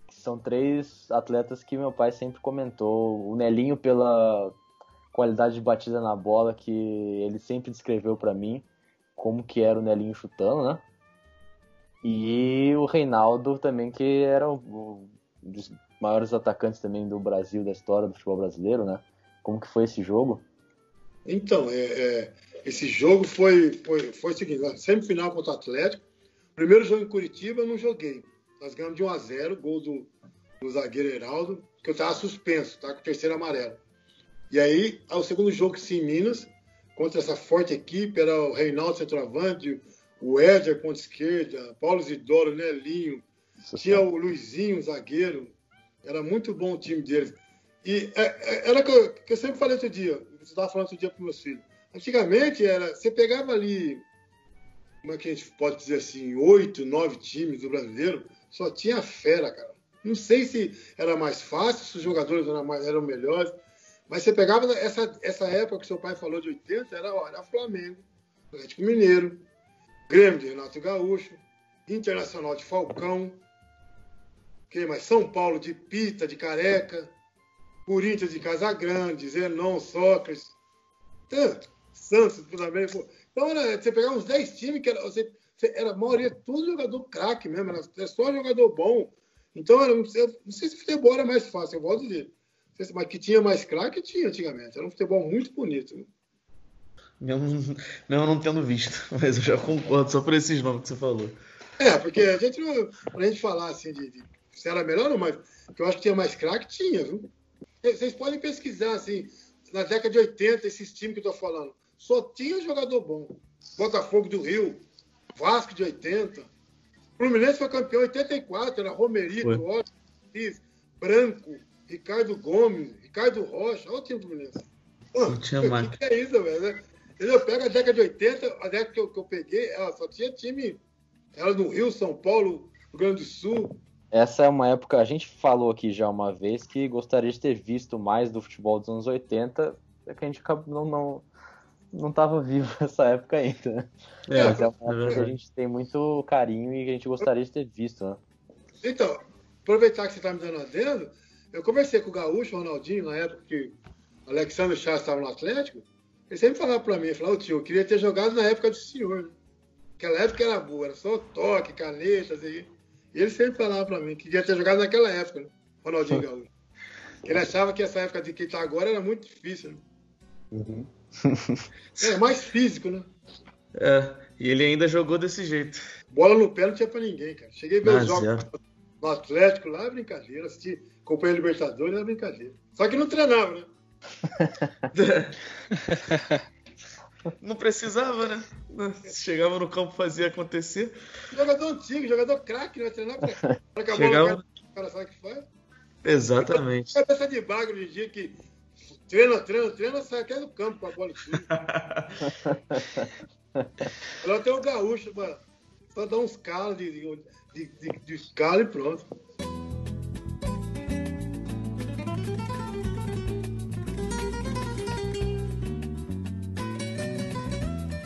Que são três atletas que meu pai sempre comentou. O Nelinho pela qualidade de batida na bola que ele sempre descreveu para mim, como que era o Nelinho chutando, né? E o Reinaldo também, que era um dos maiores atacantes também do Brasil, da história do futebol brasileiro, né? Como que foi esse jogo? Então, é, é, esse jogo foi, foi, foi o seguinte, na semifinal contra o Atlético, primeiro jogo em Curitiba eu não joguei. Nós ganhamos de 1 a 0 gol do, do zagueiro Heraldo, que eu estava suspenso, tá com o terceiro amarelo. E aí, ao segundo jogo sim, em Minas, contra essa forte equipe, era o Reinaldo centroavante, o Éder ponta esquerda, Paulo Isidoro, Nelinho, tinha o Luizinho, zagueiro, era muito bom o time deles. E é, é, era que eu, que eu sempre falei outro dia, você estava falando outro dia para meus filhos. Antigamente, era, você pegava ali como é que a gente pode dizer assim, oito, nove times do brasileiro, só tinha fera, cara. Não sei se era mais fácil, se os jogadores eram, mais, eram melhores, mas você pegava essa, essa época que seu pai falou de 80, era, ó, era Flamengo, Atlético Mineiro, Grêmio de Renato Gaúcho, Internacional de Falcão, quem mais? São Paulo de Pita, de Careca, Corinthians de Casagrande, Zenon, Sócrates, tanto, Santos também. Pô. Então era, você pegar uns 10 times que era, você, era a maioria tudo jogador craque mesmo, era só jogador bom. Então era, não sei, se futebol era mais fácil, eu volto a dizer. Mas que tinha mais craque, tinha antigamente. Era um futebol muito bonito. Né? Mesmo, mesmo não tendo visto, mas eu já concordo só por esses nomes que você falou. É, porque a gente, pra gente falar assim de, de se era melhor ou não, mas que eu acho que tinha mais craque, tinha, viu? Vocês podem pesquisar, assim, na década de 80, esses times que eu tô falando, só tinha jogador bom. Botafogo do Rio, Vasco de 80. Fluminense foi campeão em 84, era Romerito, Ortiz, Branco, Ricardo Gomes, Ricardo Rocha, olha o time do Fluminense. Não tinha mais. que, que é isso, velho? Eu pego a década de 80, a década que eu, que eu peguei, ela só tinha time. Ela no Rio, São Paulo, Rio Grande do Sul, essa é uma época, a gente falou aqui já uma vez que gostaria de ter visto mais do futebol dos anos 80, é que a gente não, não, não tava vivo nessa época ainda. Né? É, Mas é uma época que a gente tem muito carinho e que a gente gostaria de ter visto, né? Então, aproveitar que você está me dando adendo, eu conversei com o Gaúcho, o Ronaldinho, na época que o Alexandre Chaves estava no Atlético, ele sempre falava para mim, falava, oh, tio, eu queria ter jogado na época do senhor, né? Aquela época era boa, era só toque, canetas e e ele sempre falava para mim que ia ter jogado naquela época, né? Ronaldinho Gaúcho. Ele achava que essa época de que está agora era muito difícil, né? Uhum. é mais físico, né? É, e ele ainda jogou desse jeito. Bola no pé não tinha para ninguém, cara. Cheguei a ver os jogos é. No Atlético lá, brincadeira. Assisti Companhia Libertadores, era brincadeira. Só que não treinava, né? Não precisava, né? Chegava no campo, fazia acontecer. Jogador antigo, jogador craque, né? Treinar pra, Chegava... o cara sabe o que faz. Exatamente. Cabeça de bagulho de dia que treina, treina, treina, sai até do campo com a bola Ela tem o gaúcho pra, pra dar uns calos de, de, de, de, calo e pronto.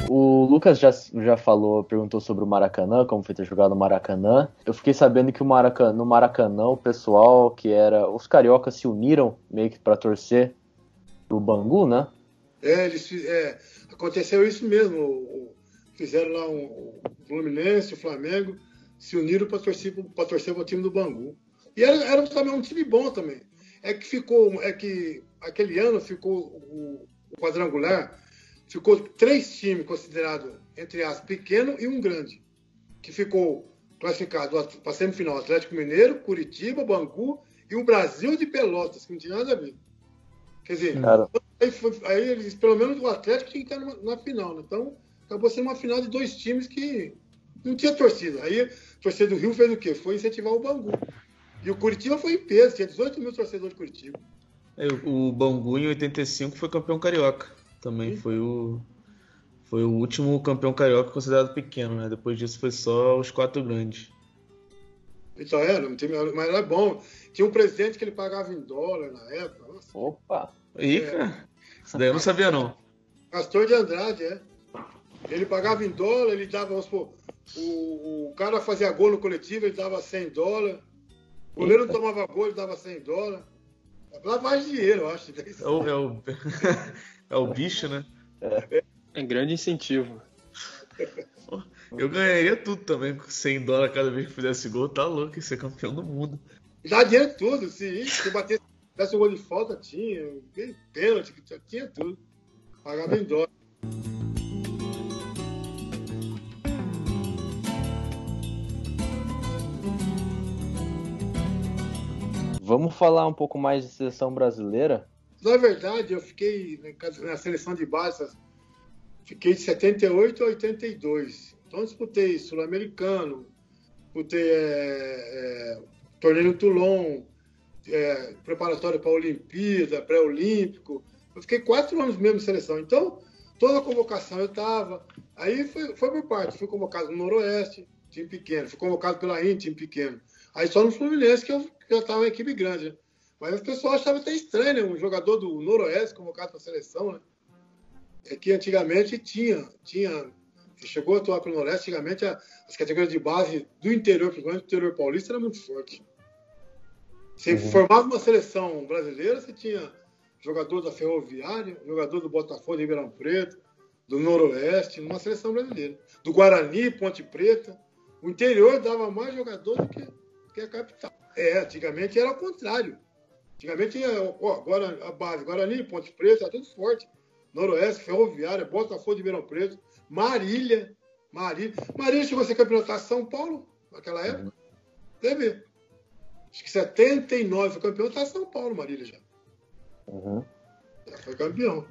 O Lucas já, já falou, perguntou sobre o Maracanã, como foi ter jogado no Maracanã. Eu fiquei sabendo que o Maracanã, no Maracanã, o pessoal que era. Os cariocas se uniram meio que para torcer pro Bangu, né? É, eles, é, aconteceu isso mesmo. Fizeram lá um, o Fluminense, o Flamengo, se uniram para torcer para torcer o time do Bangu. E era, era também um time bom também. É que ficou, é que aquele ano ficou o, o quadrangular ficou três times considerados, entre as pequeno e um grande, que ficou classificado para a semifinal Atlético Mineiro, Curitiba, Bangu e o Brasil de Pelotas, que não tinha nada a ver. Quer dizer, aí, foi, aí, eles, pelo menos o Atlético tinha que estar na, na, final, né? Então acabou sendo uma final de dois times que não tinha torcida. Aí a torcida do Rio fez o quê? Foi incentivar o Bangu. E o Curitiba foi em peso, tinha 18 mil torcedores de Curitiba. É, o Bangu em 85 foi campeão carioca. Também Sim. foi o foi o último campeão carioca considerado pequeno, né? Depois disso foi só os quatro grandes. Então era, mas era bom. Tinha um presidente que ele pagava em dólar na época. Nossa. Opa! Ih, é. cara. Isso daí eu não sabia, não. Castor de Andrade, é. Ele pagava em dólar, ele dava, vamos supor, o, o cara fazia gol no coletivo, ele dava 100 dólares. O goleiro não tomava gol, ele dava 100 dólares. Lavagem de dinheiro, eu acho. É o, é o... É o bicho, né? É, é grande incentivo. Eu ganharia tudo também com 100 dólares cada vez que fizesse gol. Tá louco, ser campeão do mundo. Dá dinheiro tudo. Se, se bater, tivesse um gol de falta, tinha. Pênalti, tinha tudo. Pagava em dólar. Vamos falar um pouco mais de seleção brasileira? Na verdade, eu fiquei na seleção de base, fiquei de 78 a 82. Então, disputei Sul-Americano, disputei é, é, torneio Toulon, é, preparatório para a Olimpíada, pré-olímpico. Eu fiquei quatro anos mesmo em seleção. Então, toda a convocação eu estava. Aí foi, foi por parte. Fui convocado no Noroeste, time pequeno. Fui convocado pela Inter, time pequeno. Aí só no Fluminense que eu já estava uma equipe grande. Né? Mas o pessoal achava até estranho, né? Um jogador do Noroeste convocado para a seleção, né? É que antigamente tinha, tinha. Chegou a atuar pelo Noroeste, antigamente as categorias de base do interior, principalmente do interior paulista, era muito forte. Você uhum. formava uma seleção brasileira, você tinha jogador da Ferroviária, jogador do Botafogo de Ribeirão Preto, do Noroeste, numa seleção brasileira. Do Guarani, Ponte Preta. O interior dava mais jogador do que, que a capital. É, antigamente era o contrário. Antigamente, agora a base, Guarani, Ponte Preta, era tudo forte. Noroeste, Ferroviária, Botafogo de Ribeirão Preto, Marília. Marília. Marília chegou a ser campeão São Paulo, naquela época. Teve. Acho que 79 foi campeão, tá São Paulo, Marília já. Uhum. Já foi campeão.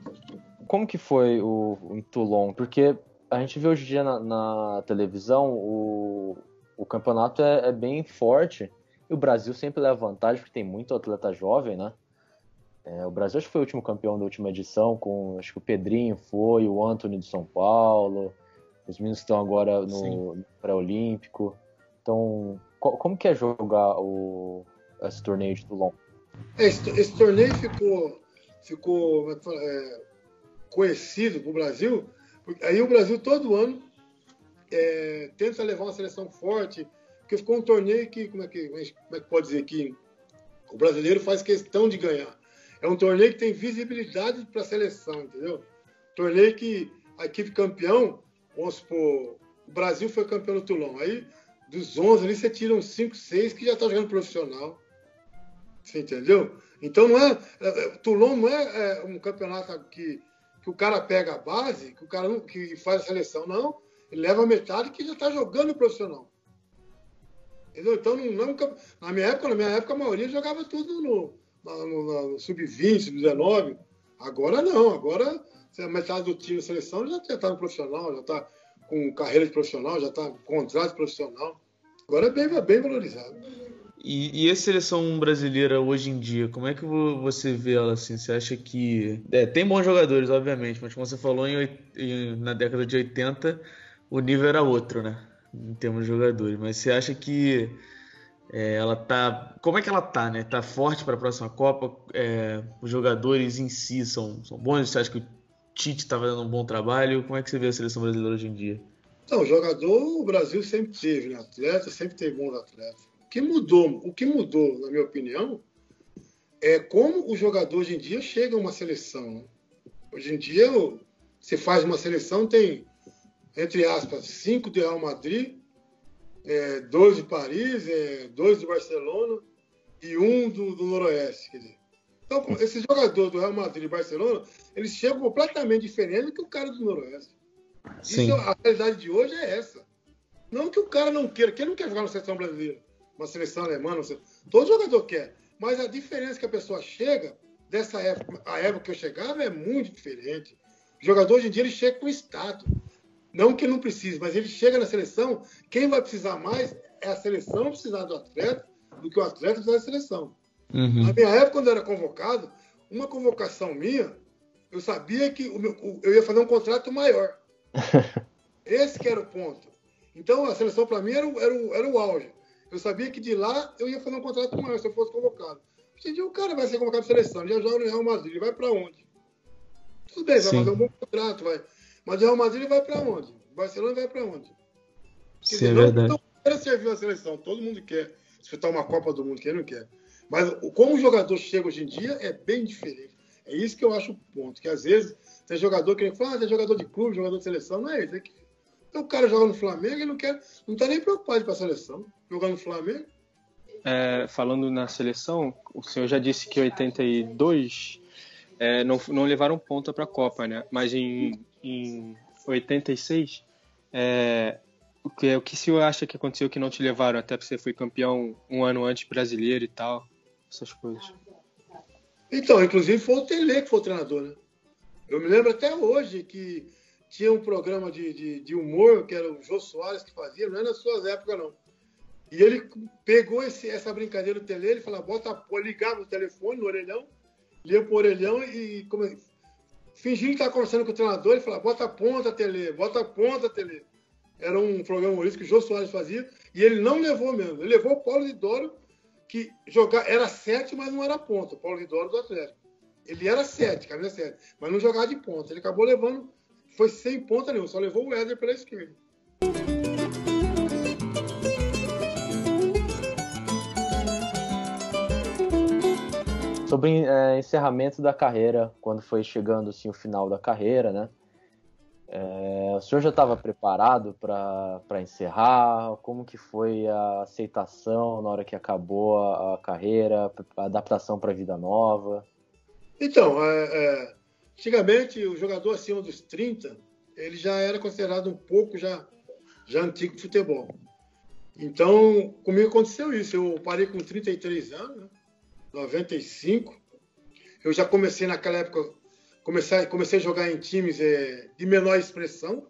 Como que foi o, o Toulon? Porque a gente vê hoje em dia na, na televisão o, o campeonato é, é, bem forte e o Brasil sempre leva vantagem porque tem muito atleta jovem, né? É, o Brasil acho que foi o último campeão da última edição, com acho que o Pedrinho foi, o Anthony do São Paulo, os meninos estão agora no, no pré-olímpico. Então, como que é jogar o, esse torneio de Toulon? Esse, esse torneio ficou, ficou é, é conhecido para o Brasil, porque aí o Brasil todo ano é, tenta levar uma seleção forte, porque ficou um torneio que, como é que, como é que pode dizer que o brasileiro faz questão de ganhar. É um torneio que tem visibilidade para a seleção, entendeu? Torneio que a equipe campeão, vamos supor, o Brasil foi campeão no Toulon. Aí, dos 11 ali, você tira uns 5, 6 que já está jogando profissional. Você entendeu? Então não é. é, é Toulon não é, é, um campeonato que, que o cara pega a base, que o cara não, que faz a seleção, não. Ele leva metade que já está jogando profissional. Entendeu? Então, não, na minha época, na minha época, a maioria jogava tudo no, no, no, no sub-20, sub-19. Agora não, agora a metade do time da seleção já está no profissional, já está com carreira de profissional, já está com contrato profissional. Agora é bem, bem valorizado. E, e, a seleção brasileira hoje em dia, como é que você vê ela assim? Você acha que. É, tem bons jogadores, obviamente, mas como você falou, em, em, na década de 80 o nível era outro, né? Em termos de jogadores. Mas você acha que é, ela tá. Como é que ela tá, né? Tá forte para a próxima Copa? É, os jogadores em si são, são bons? Você acha que o Tite está fazendo um bom trabalho? Como é que você vê a seleção brasileira hoje em dia? Não, jogador o Brasil sempre teve, né? Atleta, sempre teve bons atletas que mudou, o que mudou, na minha opinião, é como o jogador hoje em dia chega a uma seleção. Né? Hoje em dia, você faz uma seleção, tem, entre aspas, cinco de Real Madrid, é, dois de Paris, é, dois de Barcelona e um do, do Noroeste. Quer dizer. Então, esses jogadores do Real Madrid e Barcelona, eles chegam completamente diferentes do que o cara do Noroeste. Sim. Isso, a realidade de hoje é essa. Não que o cara não queira, que ele não quer jogar na seleção brasileira uma seleção alemã, sei, todo jogador quer. Mas a diferença que a pessoa chega, dessa época, a época que eu chegava, é muito diferente. O jogador hoje em dia ele chega com status. Não que não precise, mas ele chega na seleção, quem vai precisar mais é a seleção precisar do atleta do que o atleta precisar da seleção. Uhum. Na minha época, quando eu era convocado, uma convocação minha, eu sabia que meu, eu ia fazer um contrato maior. Esse que era o ponto. Então, a seleção para mim era, era, era o auge. Eu sabia que de lá eu ia fazer um contrato maior se eu fosse convocado. Hoje em dia o cara vai ser convocado para seleção, ele já joga no Real Madrid, ele vai para onde? Tudo bem, vai fazer um bom contrato, vai. Mas o Real Madrid ele vai para onde? O Barcelona vai para onde? Quer Sim, é verdade. Não quer servir a seleção, todo mundo quer disputar uma Copa do Mundo, quem não quer. Mas como o jogador chega hoje em dia é bem diferente. É isso que eu acho o ponto. Que às vezes tem jogador que fala, ah, tem jogador de clube, jogador de seleção. Não é isso. É que então, o cara joga no Flamengo e não quer, não está nem preocupado com a seleção. Jogar no Flamengo. É, falando na seleção, o senhor já disse que 82 é, não, não levaram ponta para a Copa, né? Mas em, em 86, é, o, que, o que senhor acha que aconteceu que não te levaram? Até porque você foi campeão um ano antes brasileiro e tal, essas coisas. Então, inclusive foi o Tele que foi o treinador, né? Eu me lembro até hoje que tinha um programa de, de, de, humor, que era o Jô Soares que fazia, não é nas suas épocas, não. E ele pegou esse, essa brincadeira do tele, ele falou, bota, ligava o telefone no orelhão, lia pro orelhão e como, fingindo que estava conversando com o treinador, ele falava, bota a ponta, Tele, bota a ponta, Tele. Era um programa humorístico que o Jô Soares fazia, e ele não levou mesmo. Ele levou o Paulo Lidoro, que jogar, era sete, mas não era ponta. O Paulo Lidoro do Atlético. Ele era sete, camisa sete, mas não jogava de ponta. Ele acabou levando, foi sem ponta nenhuma, só levou o Éder pela esquerda. Sobre é, encerramento da carreira, quando foi chegando assim, o final da carreira, né? É, o senhor já estava preparado para encerrar? Como que foi a aceitação na hora que acabou a, a carreira, a adaptação para a vida nova? Então, é, é, antigamente o jogador acima dos 30, ele já era considerado um pouco já, já antigo de futebol. Então, comigo aconteceu isso. Eu parei com 33 anos, né? 95. Eu já comecei naquela época, comecei, comecei a jogar em times é, de menor expressão.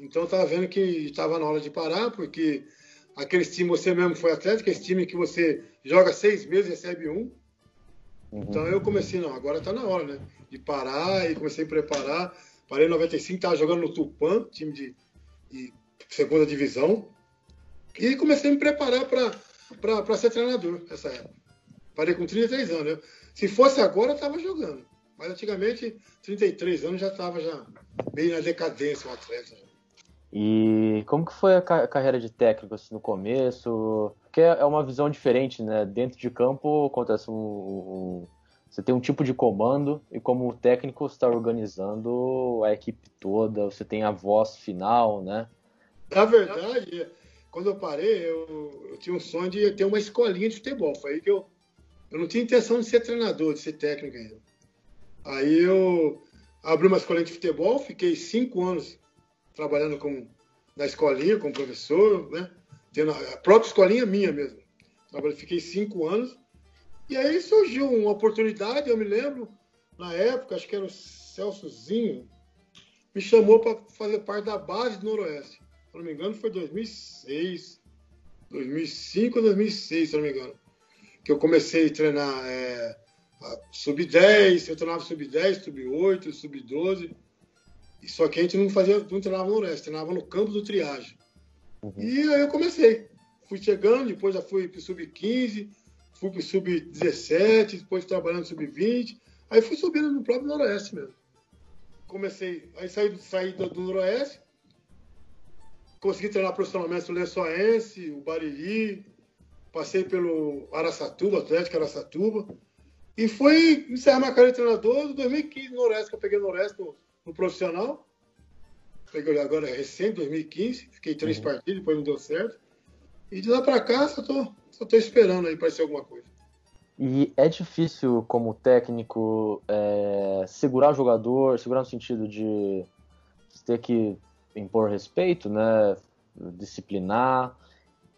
Então, eu estava vendo que estava na hora de parar, porque aqueles times, você mesmo foi atleta, esse time que você joga seis meses e recebe um. Então eu comecei, não, agora está na hora, né? De parar e comecei a preparar. Parei em 95, estava jogando no Tupan, time de, de, segunda divisão. E comecei a me preparar para ser treinador nessa época. Parei com 33 anos. Né? Se fosse agora, eu estava jogando. Mas antigamente, 33 anos já estava já bem na decadência o atleta. E como que foi a carreira de técnico assim, no começo? Porque é uma visão diferente, né? Dentro de campo acontece um, um você tem um tipo de comando e como técnico você está organizando a equipe toda, você tem a voz final, né? Na verdade, quando eu parei, eu, eu tinha um sonho de ter uma escolinha de futebol. Foi aí que eu, eu não tinha intenção de ser treinador, de ser técnico ainda. Aí eu abri uma escolinha de futebol, fiquei cinco anos trabalhando com, na escolinha, como professor, né? Tendo a própria escolinha minha mesmo. Trabalhei, fiquei cinco anos. E aí surgiu uma oportunidade, eu me lembro, na época, acho que era o Celsozinho, me chamou para fazer parte da base do Noroeste. Se não me engano, foi 2006, 2005 ou 2006, se não me engano. Que eu comecei a treinar é, sub-10, eu treinava sub-10, sub-8, sub-12. Só que a gente não fazia, não treinava no Noroeste, treinava no campo do triagem. Uhum. E aí eu comecei. Fui chegando, depois já fui para o sub-15, fui para o sub-17, depois trabalhando no sub-20. Aí fui subindo no próprio Noroeste mesmo. Comecei, aí saí, saí do, do Noroeste, consegui treinar profissionalmente o Lençoense, o Bariri, passei pelo Araçatuba, Atlético Araçatuba. E foi encerrar minha carreira de treinador em 2015 no que eu peguei no Noroeste no, no profissional. Peguei agora recente, 2015. Fiquei três uhum. partidas, depois não deu certo. E de lá para cá, só tô, só tô esperando aí para ser alguma coisa. E é difícil, como técnico, é, segurar o jogador, segurar no sentido de ter que impor respeito, né? Disciplinar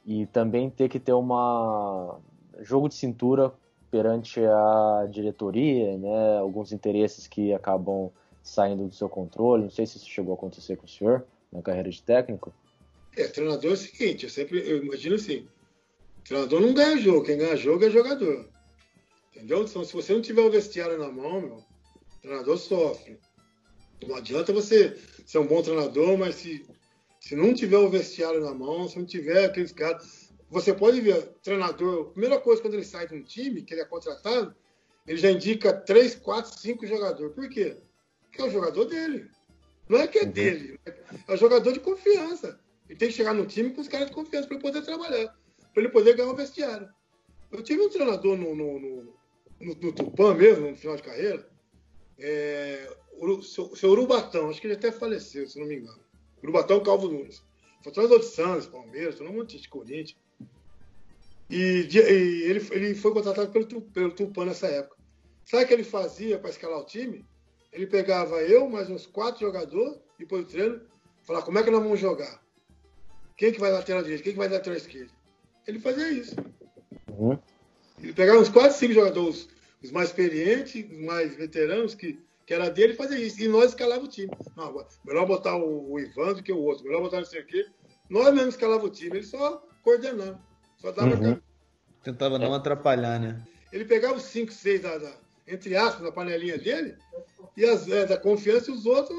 e também ter que ter uma jogo de cintura perante a diretoria, né? Alguns interesses que acabam saindo do seu controle. Não sei se isso chegou a acontecer com o senhor na carreira de técnico. É, treinador é o seguinte, eu sempre eu imagino assim, treinador não ganha jogo, quem ganha jogo é jogador. Entendeu? Então, se você não tiver o vestiário na mão, meu, o treinador sofre. Não adianta você ser um bom treinador, mas se, se não tiver o vestiário na mão, se não tiver aqueles caras. Você pode ver, treinador, a primeira coisa quando ele sai de um time, que ele é contratado, ele já indica 3, 4, 5 jogadores. Por quê? que é o jogador dele. Não é que é dele, é o jogador de confiança. Ele tem que chegar no time com os caras de confiança para ele poder trabalhar, para ele poder ganhar o vestiário. Eu tive um treinador no, no, no, no, no Tupã mesmo, no final de carreira, é, o seu, seu Urubatão, acho que ele até faleceu, se não me engano. Urubatão Calvo Nunes. Foi treinador de Santos, Palmeiras, um monte de Corinthians. E, e, ele, ele foi contratado pelo, pelo Tupã nessa época. Sabe o que ele fazia para escalar o time? ele pegava eu, mais uns quatro jogadores, depois do treino, falar como é que nós vamos jogar. Quem que vai lateral direito, quem que vai lateral esquerdo. Ele fazia isso. Uhum. Ele pegava uns quatro, cinco jogadores, os mais experientes, os mais veteranos, que, que era dele, fazia isso. E nós escalava o time. Não, melhor botar o, o Ivan do que o outro, melhor botar não sei o quê. Nós mesmo escalava o time, ele só coordenando. Só dava uhum. Tentava não atrapalhar, né? Ele pegava os cinco, seis da, da entre aspas, na panelinha dele, e as é, da confiança e os outros.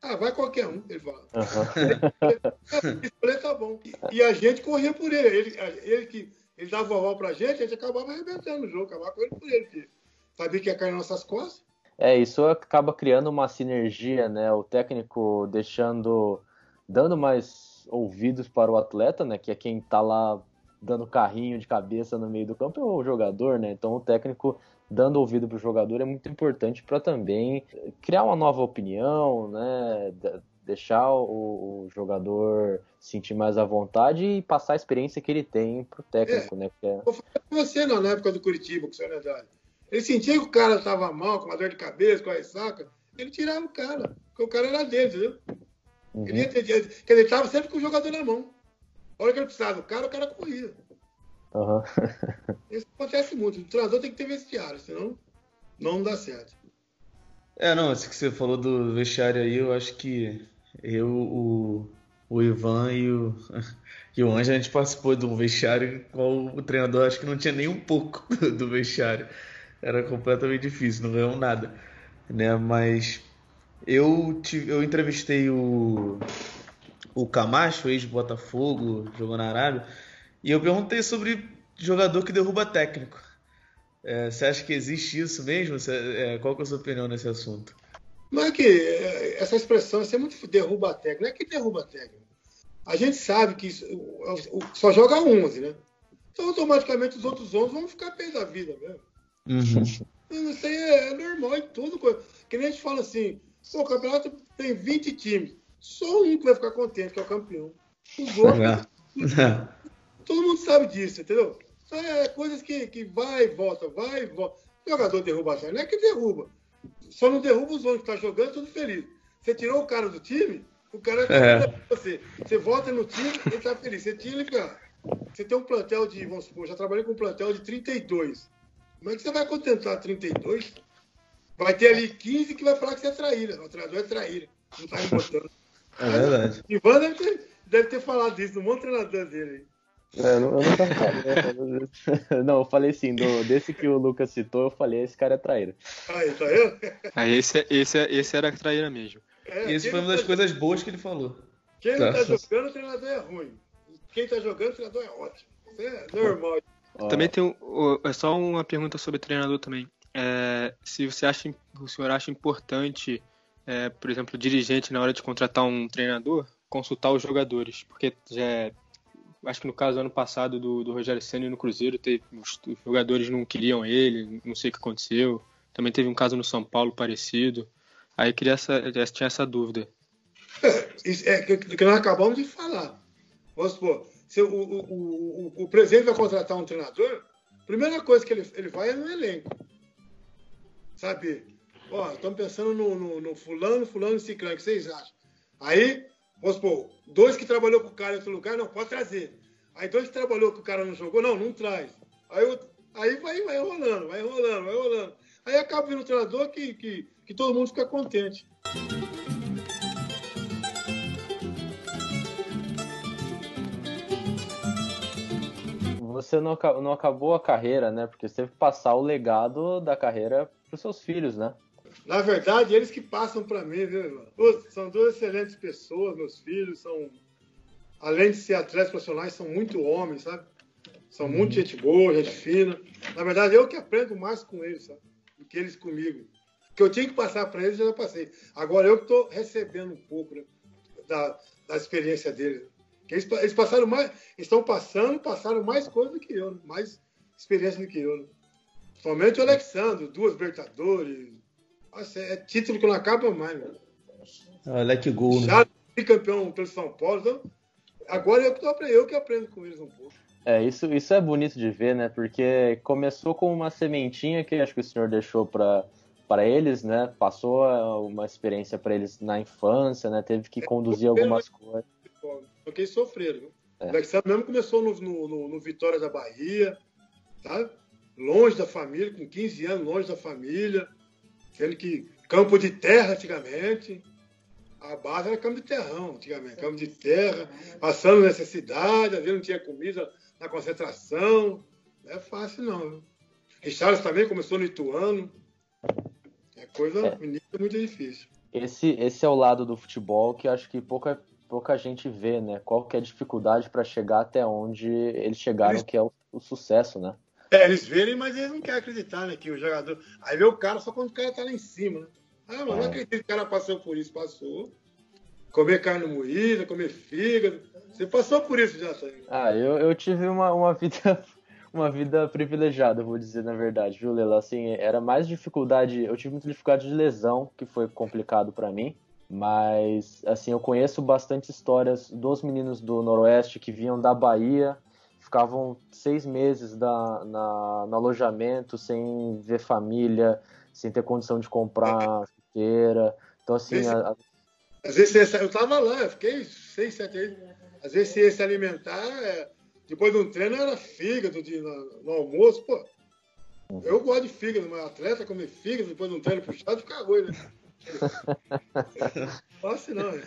Ah, vai qualquer um, ele fala. Aham. Escolher tá bom. E, e a gente corria por ele. Ele, ele que ele dava oval pra gente, a gente acabava arrebentando o jogo, acabava correndo por ele, porque sabia que ia cair nas nossas costas. É, isso acaba criando uma sinergia, né? O técnico deixando, dando mais ouvidos para o atleta, né? Que é quem tá lá dando carrinho de cabeça no meio do campo é o jogador, né? Então o técnico dando ouvido para o jogador é muito importante para também criar uma nova opinião, né? De- Deixar o, o jogador sentir mais à vontade e passar a experiência que ele tem pro técnico, né? Porque é- Com você não, na época do Curitiba, com o senhor Nedari. Ele sentia que o cara estava mal, com uma dor de cabeça, com a ressaca, ele tirava o cara, porque o cara era dele, entendeu? Uhum. Ele ia ter, quer dizer, ele estava sempre com o jogador na mão. A hora que ele precisava do cara, o cara corria. Aham. Isso acontece muito. O treinador tem que ter vestiário, senão não dá certo. É, não, isso que você falou do vestiário aí, eu acho que eu, o, o Ivan e o, e o Anjo, a gente participou de um vestiário qual o treinador acho que não tinha nem um pouco do, do vestiário. Era completamente difícil, não ganhou nada, né? Mas eu, tive, eu entrevistei o, o Camacho, ex-Botafogo, jogou na Arábia, e eu perguntei sobre jogador que derruba técnico. É, você acha que existe isso mesmo? Você- é, qual é a sua opinião nesse assunto? Não é que é, essa expressão é muito derruba técnico. Não é que derruba técnico. A gente sabe que isso- só joga 11, né? Então, automaticamente, os outros 11 vão ficar pé da vida mesmo. Isso aí é, é normal em tudo. Que nem a gente fala assim, o campeonato tem 20 times. Só um que vai ficar contente, que é o campeão. Os outros, todo mundo sabe disso, entendeu? É coisas que, que vai e volta, vai e volta. O jogador derruba a não é que derruba. Só não derruba os outros que estão jogando, tudo feliz. Você tirou o cara do time, o cara tá É. você. Você volta no time, ele tá feliz. Você tira ele, cara. Você tem um plantel de, vamos supor, já trabalhei com um plantel de 32. Como é que você vai contentar 32? Vai ter ali 15 que vai falar que você é traíra. O treinador é traíra. Não tá me botando. É verdade. Ivan deve ter, deve ter falado isso no monte treinador dele. É, eu não, eu nunca falei. Não, eu falei assim, do, desse que o Lucas citou, eu falei, esse cara é traíra. Aí, tá vendo? Aí esse, é- esse, é- esse era a traíra mesmo. É, E isso foi não uma das tá- coisas boas que ele falou. Quem não Tá. tá jogando, o treinador é ruim. Quem tá jogando, o treinador é ótimo. Isso é normal. Ó, Também tem um, o- é só uma pergunta sobre treinador também. É, se você acha, o senhor acha importante, é, por exemplo, o dirigente na hora de contratar um treinador, consultar os jogadores, porque já é- acho que no caso do ano passado do, do Rogério Senna no Cruzeiro, teve, os, os jogadores não queriam ele, não sei o que aconteceu. Também teve um caso no São Paulo parecido. Aí eu queria essa, tinha essa dúvida. É que, que nós acabamos de falar. Vamos supor, se o, o, o, o, o presidente vai contratar um treinador, a primeira coisa que ele, ele vai é no elenco. Sabe? Ó, estamos pensando no, no, no fulano, fulano e ciclano, o que vocês acham? Aí, vamos supor, dois que trabalhou com o cara em outro lugar, não, pode trazer. Aí dois que trabalhou com o cara não jogou, não, não traz. Aí, o- aí vai, vai rolando, vai rolando, vai rolando. Aí acaba vindo um treinador que, que, que todo mundo fica contente. Você não, não acabou a carreira, né? Porque você teve que passar o legado da carreira pros seus filhos, né? Na verdade, eles que passam para mim, viu, irmão? São duas excelentes pessoas, meus filhos são, além de ser atletas profissionais, são muito homens, sabe? São muito gente boa, gente fina. Na verdade, eu que aprendo mais com eles, sabe? Do que eles comigo. O que eu tinha que passar para eles, eu já passei. Agora eu que estou recebendo um pouco né, da, da experiência deles. Eles, eles passaram mais, estão passando, passaram mais coisa do que eu, mais experiência do que eu. Né? Somente o Alexandre, duas Libertadores. Nossa, é título que não acaba mais, né? Olha que gol, né? Já campeão pelo São Paulo, então, agora eu que, aprendendo- eu que aprendo com eles um pouco. É, isso, isso é bonito de ver, né? Porque começou com uma sementinha que acho que o senhor deixou para para eles, né? Passou ah, uma experiência para eles na infância, né? Teve que conduzir algumas coisas. Porque eles sofreram. Viu? É. O Alexandre mesmo começou no, no, no- Vitória da Bahia, tá? longe da família, com 15 anos, longe da família, sendo que campo de terra antigamente. A base era campo de terrão, antigamente, campo de terra, passando necessidade, às vezes não tinha comida na concentração. Não é fácil, não. viu? Também começou no Ituano, É coisa É. é muito difícil. Esse, esse é o lado do futebol que acho que pouca, pouca gente vê, né? Qual que é a dificuldade para chegar até onde eles chegaram, Eles- que é o, o sucesso, né? É, eles verem, mas eles não querem acreditar, né? Que o jogador. Aí vê o cara só quando o cara tá lá em cima, né? Ah, mas não É. acredito que o cara passou por isso, passou. Comer carne moída, comer fígado. Você passou por isso já, tá? Ah, eu, eu tive uma, uma vida uma vida privilegiada, vou dizer na verdade, viu, Lela? Assim, era mais dificuldade, eu tive muita dificuldade de lesão, que foi complicado pra mim, mas assim, eu conheço bastante histórias dos meninos do Noroeste que vinham da Bahia, ficavam seis meses da, na, no alojamento, sem ver família, sem ter condição de comprar chuteira. Então, assim, Esse- a- Às vezes eu tava lá, eu fiquei seis, sete meses. Às vezes você ia se alimentar, é, depois de um treino era fígado de, no, no almoço, pô. Eu gosto de fígado, mas atleta comer fígado depois de um treino puxado fica ruim, né? Fácil não, né?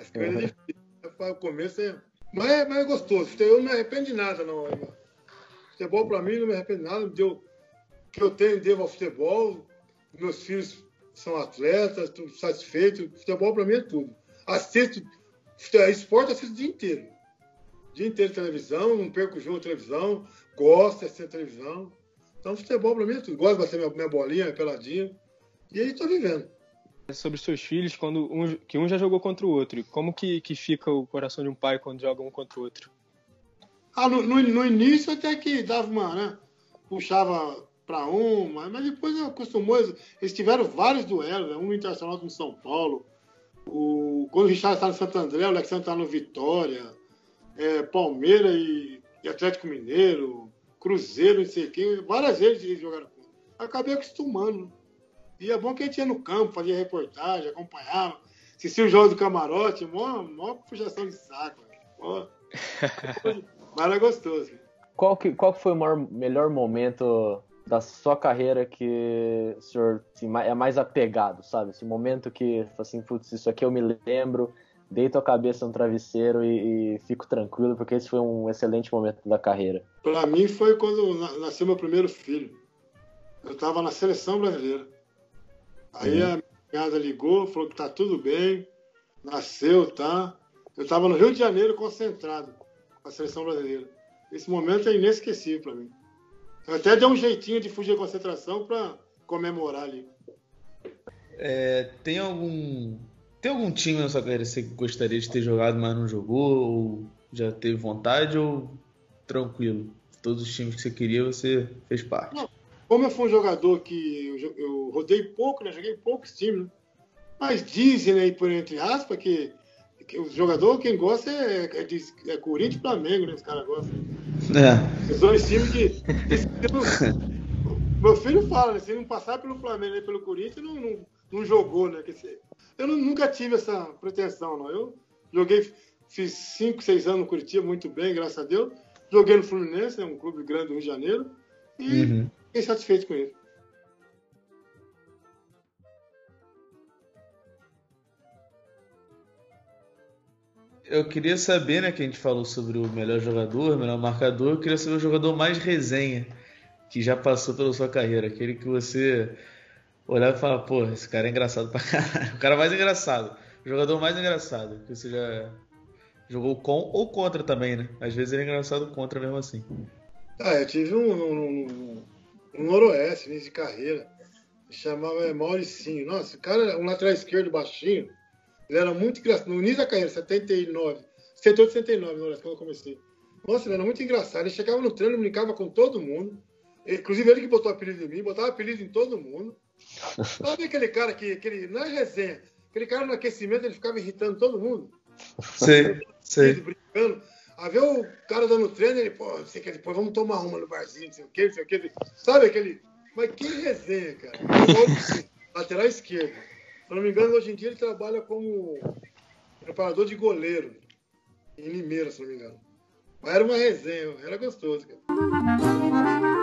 As coisas difíceis. O começo é. Mas é, mas é gostoso. Eu não me arrependo de nada, não. Futebol pra mim não me arrependo de nada. Deu, o que eu tenho devo ao futebol. Meus filhos são atletas, estou satisfeito. Futebol pra mim é tudo. Assisto, fute- esporte assisto o dia inteiro. Dia inteiro televisão, não perco o jogo de televisão, gosto de assistir televisão. Então futebol pra mim é tudo. Gosto de bater minha, minha bolinha, minha peladinha. E aí tô vivendo. Sobre seus filhos, quando um, que um já jogou contra o outro. Como que, que fica o coração de um pai quando joga um contra o outro? Ah, no, no, no início até que dava uma, né? Puxava para um, mas, depois acostumou. Eles, tiveram vários duelos, né? um Internacional no São Paulo. O, quando o Richard está no Santo André, o Alexandre está no Vitória, é, Palmeiras e, e Atlético Mineiro, Cruzeiro, não sei quem, várias vezes eles jogaram contra. Acabei acostumando. E é bom que a gente ia no campo, fazia reportagem, acompanhava, assistia o jogo do camarote, mó, mó puxação de saco. Mó- mas era gostoso. Qual que, qual que foi o maior- melhor momento da sua carreira que o senhor assim, é mais apegado, sabe? Esse momento que, assim, putz, isso aqui eu me lembro, deito a cabeça no travesseiro e, e fico tranquilo, porque esse foi um excelente momento da carreira. Para mim foi quando na- nasceu meu primeiro filho. Eu estava na seleção brasileira. Aí a minha cunhada ligou, falou que tá tudo bem, nasceu, tá? Eu estava no Rio de Janeiro concentrado com a seleção brasileira. Esse momento é inesquecível para mim. Eu até dei um jeitinho de fugir da concentração para comemorar ali. É, tem algum. Tem algum time na sua carreira que você gostaria de ter jogado, mas não jogou? Ou já teve vontade? Ou tranquilo? Todos os times que você queria, você fez parte. Como eu fui um jogador que eu, eu rodei pouco, né? Joguei poucos times, né? Mas dizem aí, por entre aspas, que, que o jogador, quem gosta é, é, é Corinthians e Flamengo, né? Os caras gostam. É. Os dois times que. não- meu filho fala, né? Se não passar pelo Flamengo e pelo Corinthians, não, não, não jogou, né? Eu nu- nunca tive essa pretensão, não. Eu joguei, fiz 5, 6 anos no Curitiba, muito bem, graças a Deus. Joguei no Fluminense, né? um clube grande do Rio de Janeiro. E Uhum. Fiquei satisfeito com isso. Eu queria saber, né, que a gente falou sobre o melhor jogador, o melhor marcador, eu queria saber o jogador mais resenha que já passou pela sua carreira, aquele que você olhava e falava, pô, esse cara é engraçado pra caralho. O cara mais engraçado, o jogador mais engraçado que você já jogou com ou contra também, né? Às vezes ele é engraçado contra mesmo assim. Ah, eu tive um, um, um, um noroeste, início de carreira. Chamava é, Mauricinho. Nossa, o cara era um lateral esquerdo baixinho. Ele era muito engraçado. No início da carreira, 79. 78, 79, noroeste, quando eu comecei. Nossa, ele era muito engraçado. Ele chegava no treino, brincava com todo mundo. Inclusive ele que botou apelido em mim, botava apelido em todo mundo. Sabe aquele cara que, aquele, não é resenha, aquele cara no aquecimento ele ficava irritando todo mundo? Sei, sei. brincando. A ver o cara dando treino, ele, pô, sei que, depois vamos tomar uma no barzinho, não sei o que, não sei o que. Sabe aquele. Mas que resenha, cara. Lateral esquerdo. Se não me engano, hoje em dia ele trabalha como preparador de goleiro. Em Limeira, se não me engano. Mas era uma resenha, era gostoso, cara.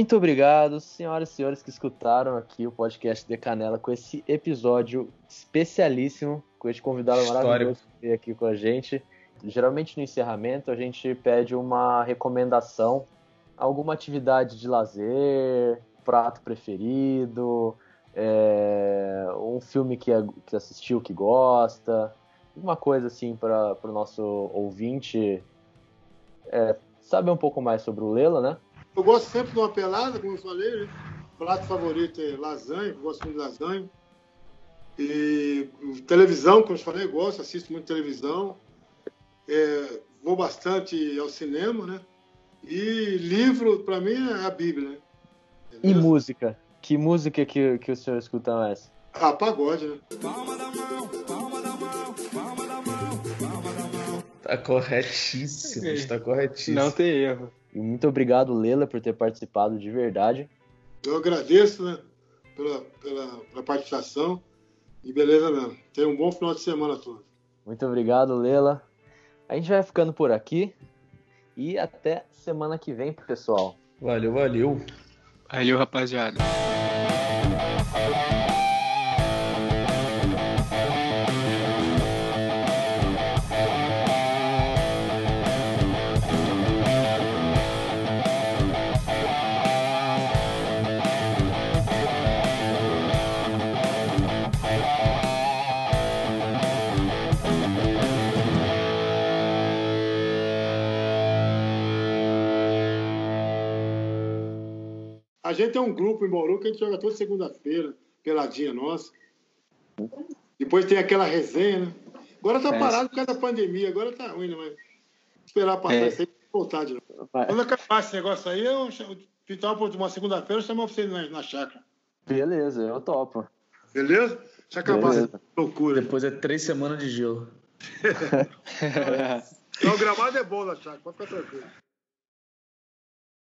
Muito obrigado, senhoras e senhores que escutaram aqui o podcast de Canela com esse episódio especialíssimo, com esse convidado Histórico. maravilhoso que veio aqui com a gente. Geralmente no encerramento a gente pede uma recomendação, alguma atividade de lazer, prato preferido, é, um filme que, que assistiu que gosta, uma coisa assim para o nosso ouvinte é, saber um pouco mais sobre o Lela, né? Eu gosto sempre de uma pelada, como eu falei, né? Prato favorito é lasanha, eu gosto muito de lasanha. E televisão, como eu falei, eu gosto, assisto muito televisão. É, vou bastante ao cinema, né? E livro, para mim, é a Bíblia, né? E música? Que música que, que o senhor escuta mais? Ah, pagode, né? Tá corretíssimo, está corretíssimo. Não tem erro. E muito obrigado, Lela, por ter participado de verdade. Eu agradeço, né? Pela, pela, pela participação. E beleza mesmo. Tenha um bom final de semana a todos. Muito obrigado, Lela. A gente vai ficando por aqui. E até semana que vem, pessoal. Valeu, valeu. Valeu, rapaziada. A gente tem um grupo em Bauru que a gente joga toda segunda-feira, peladinha nossa. Depois tem aquela resenha, né? Agora tá É. parado por causa da pandemia, agora tá ruim, né? Mas esperar passar É. isso aí voltar de novo. Vai. Quando acabar esse negócio aí, eu pintar por uma segunda-feira, eu chamo você na, na chácara. Beleza, eu topo. Beleza? Deixa eu acabar Beleza. essa loucura. Depois é três semanas de gelo. Não, o gramado é bom na chácara, pode ficar tranquilo.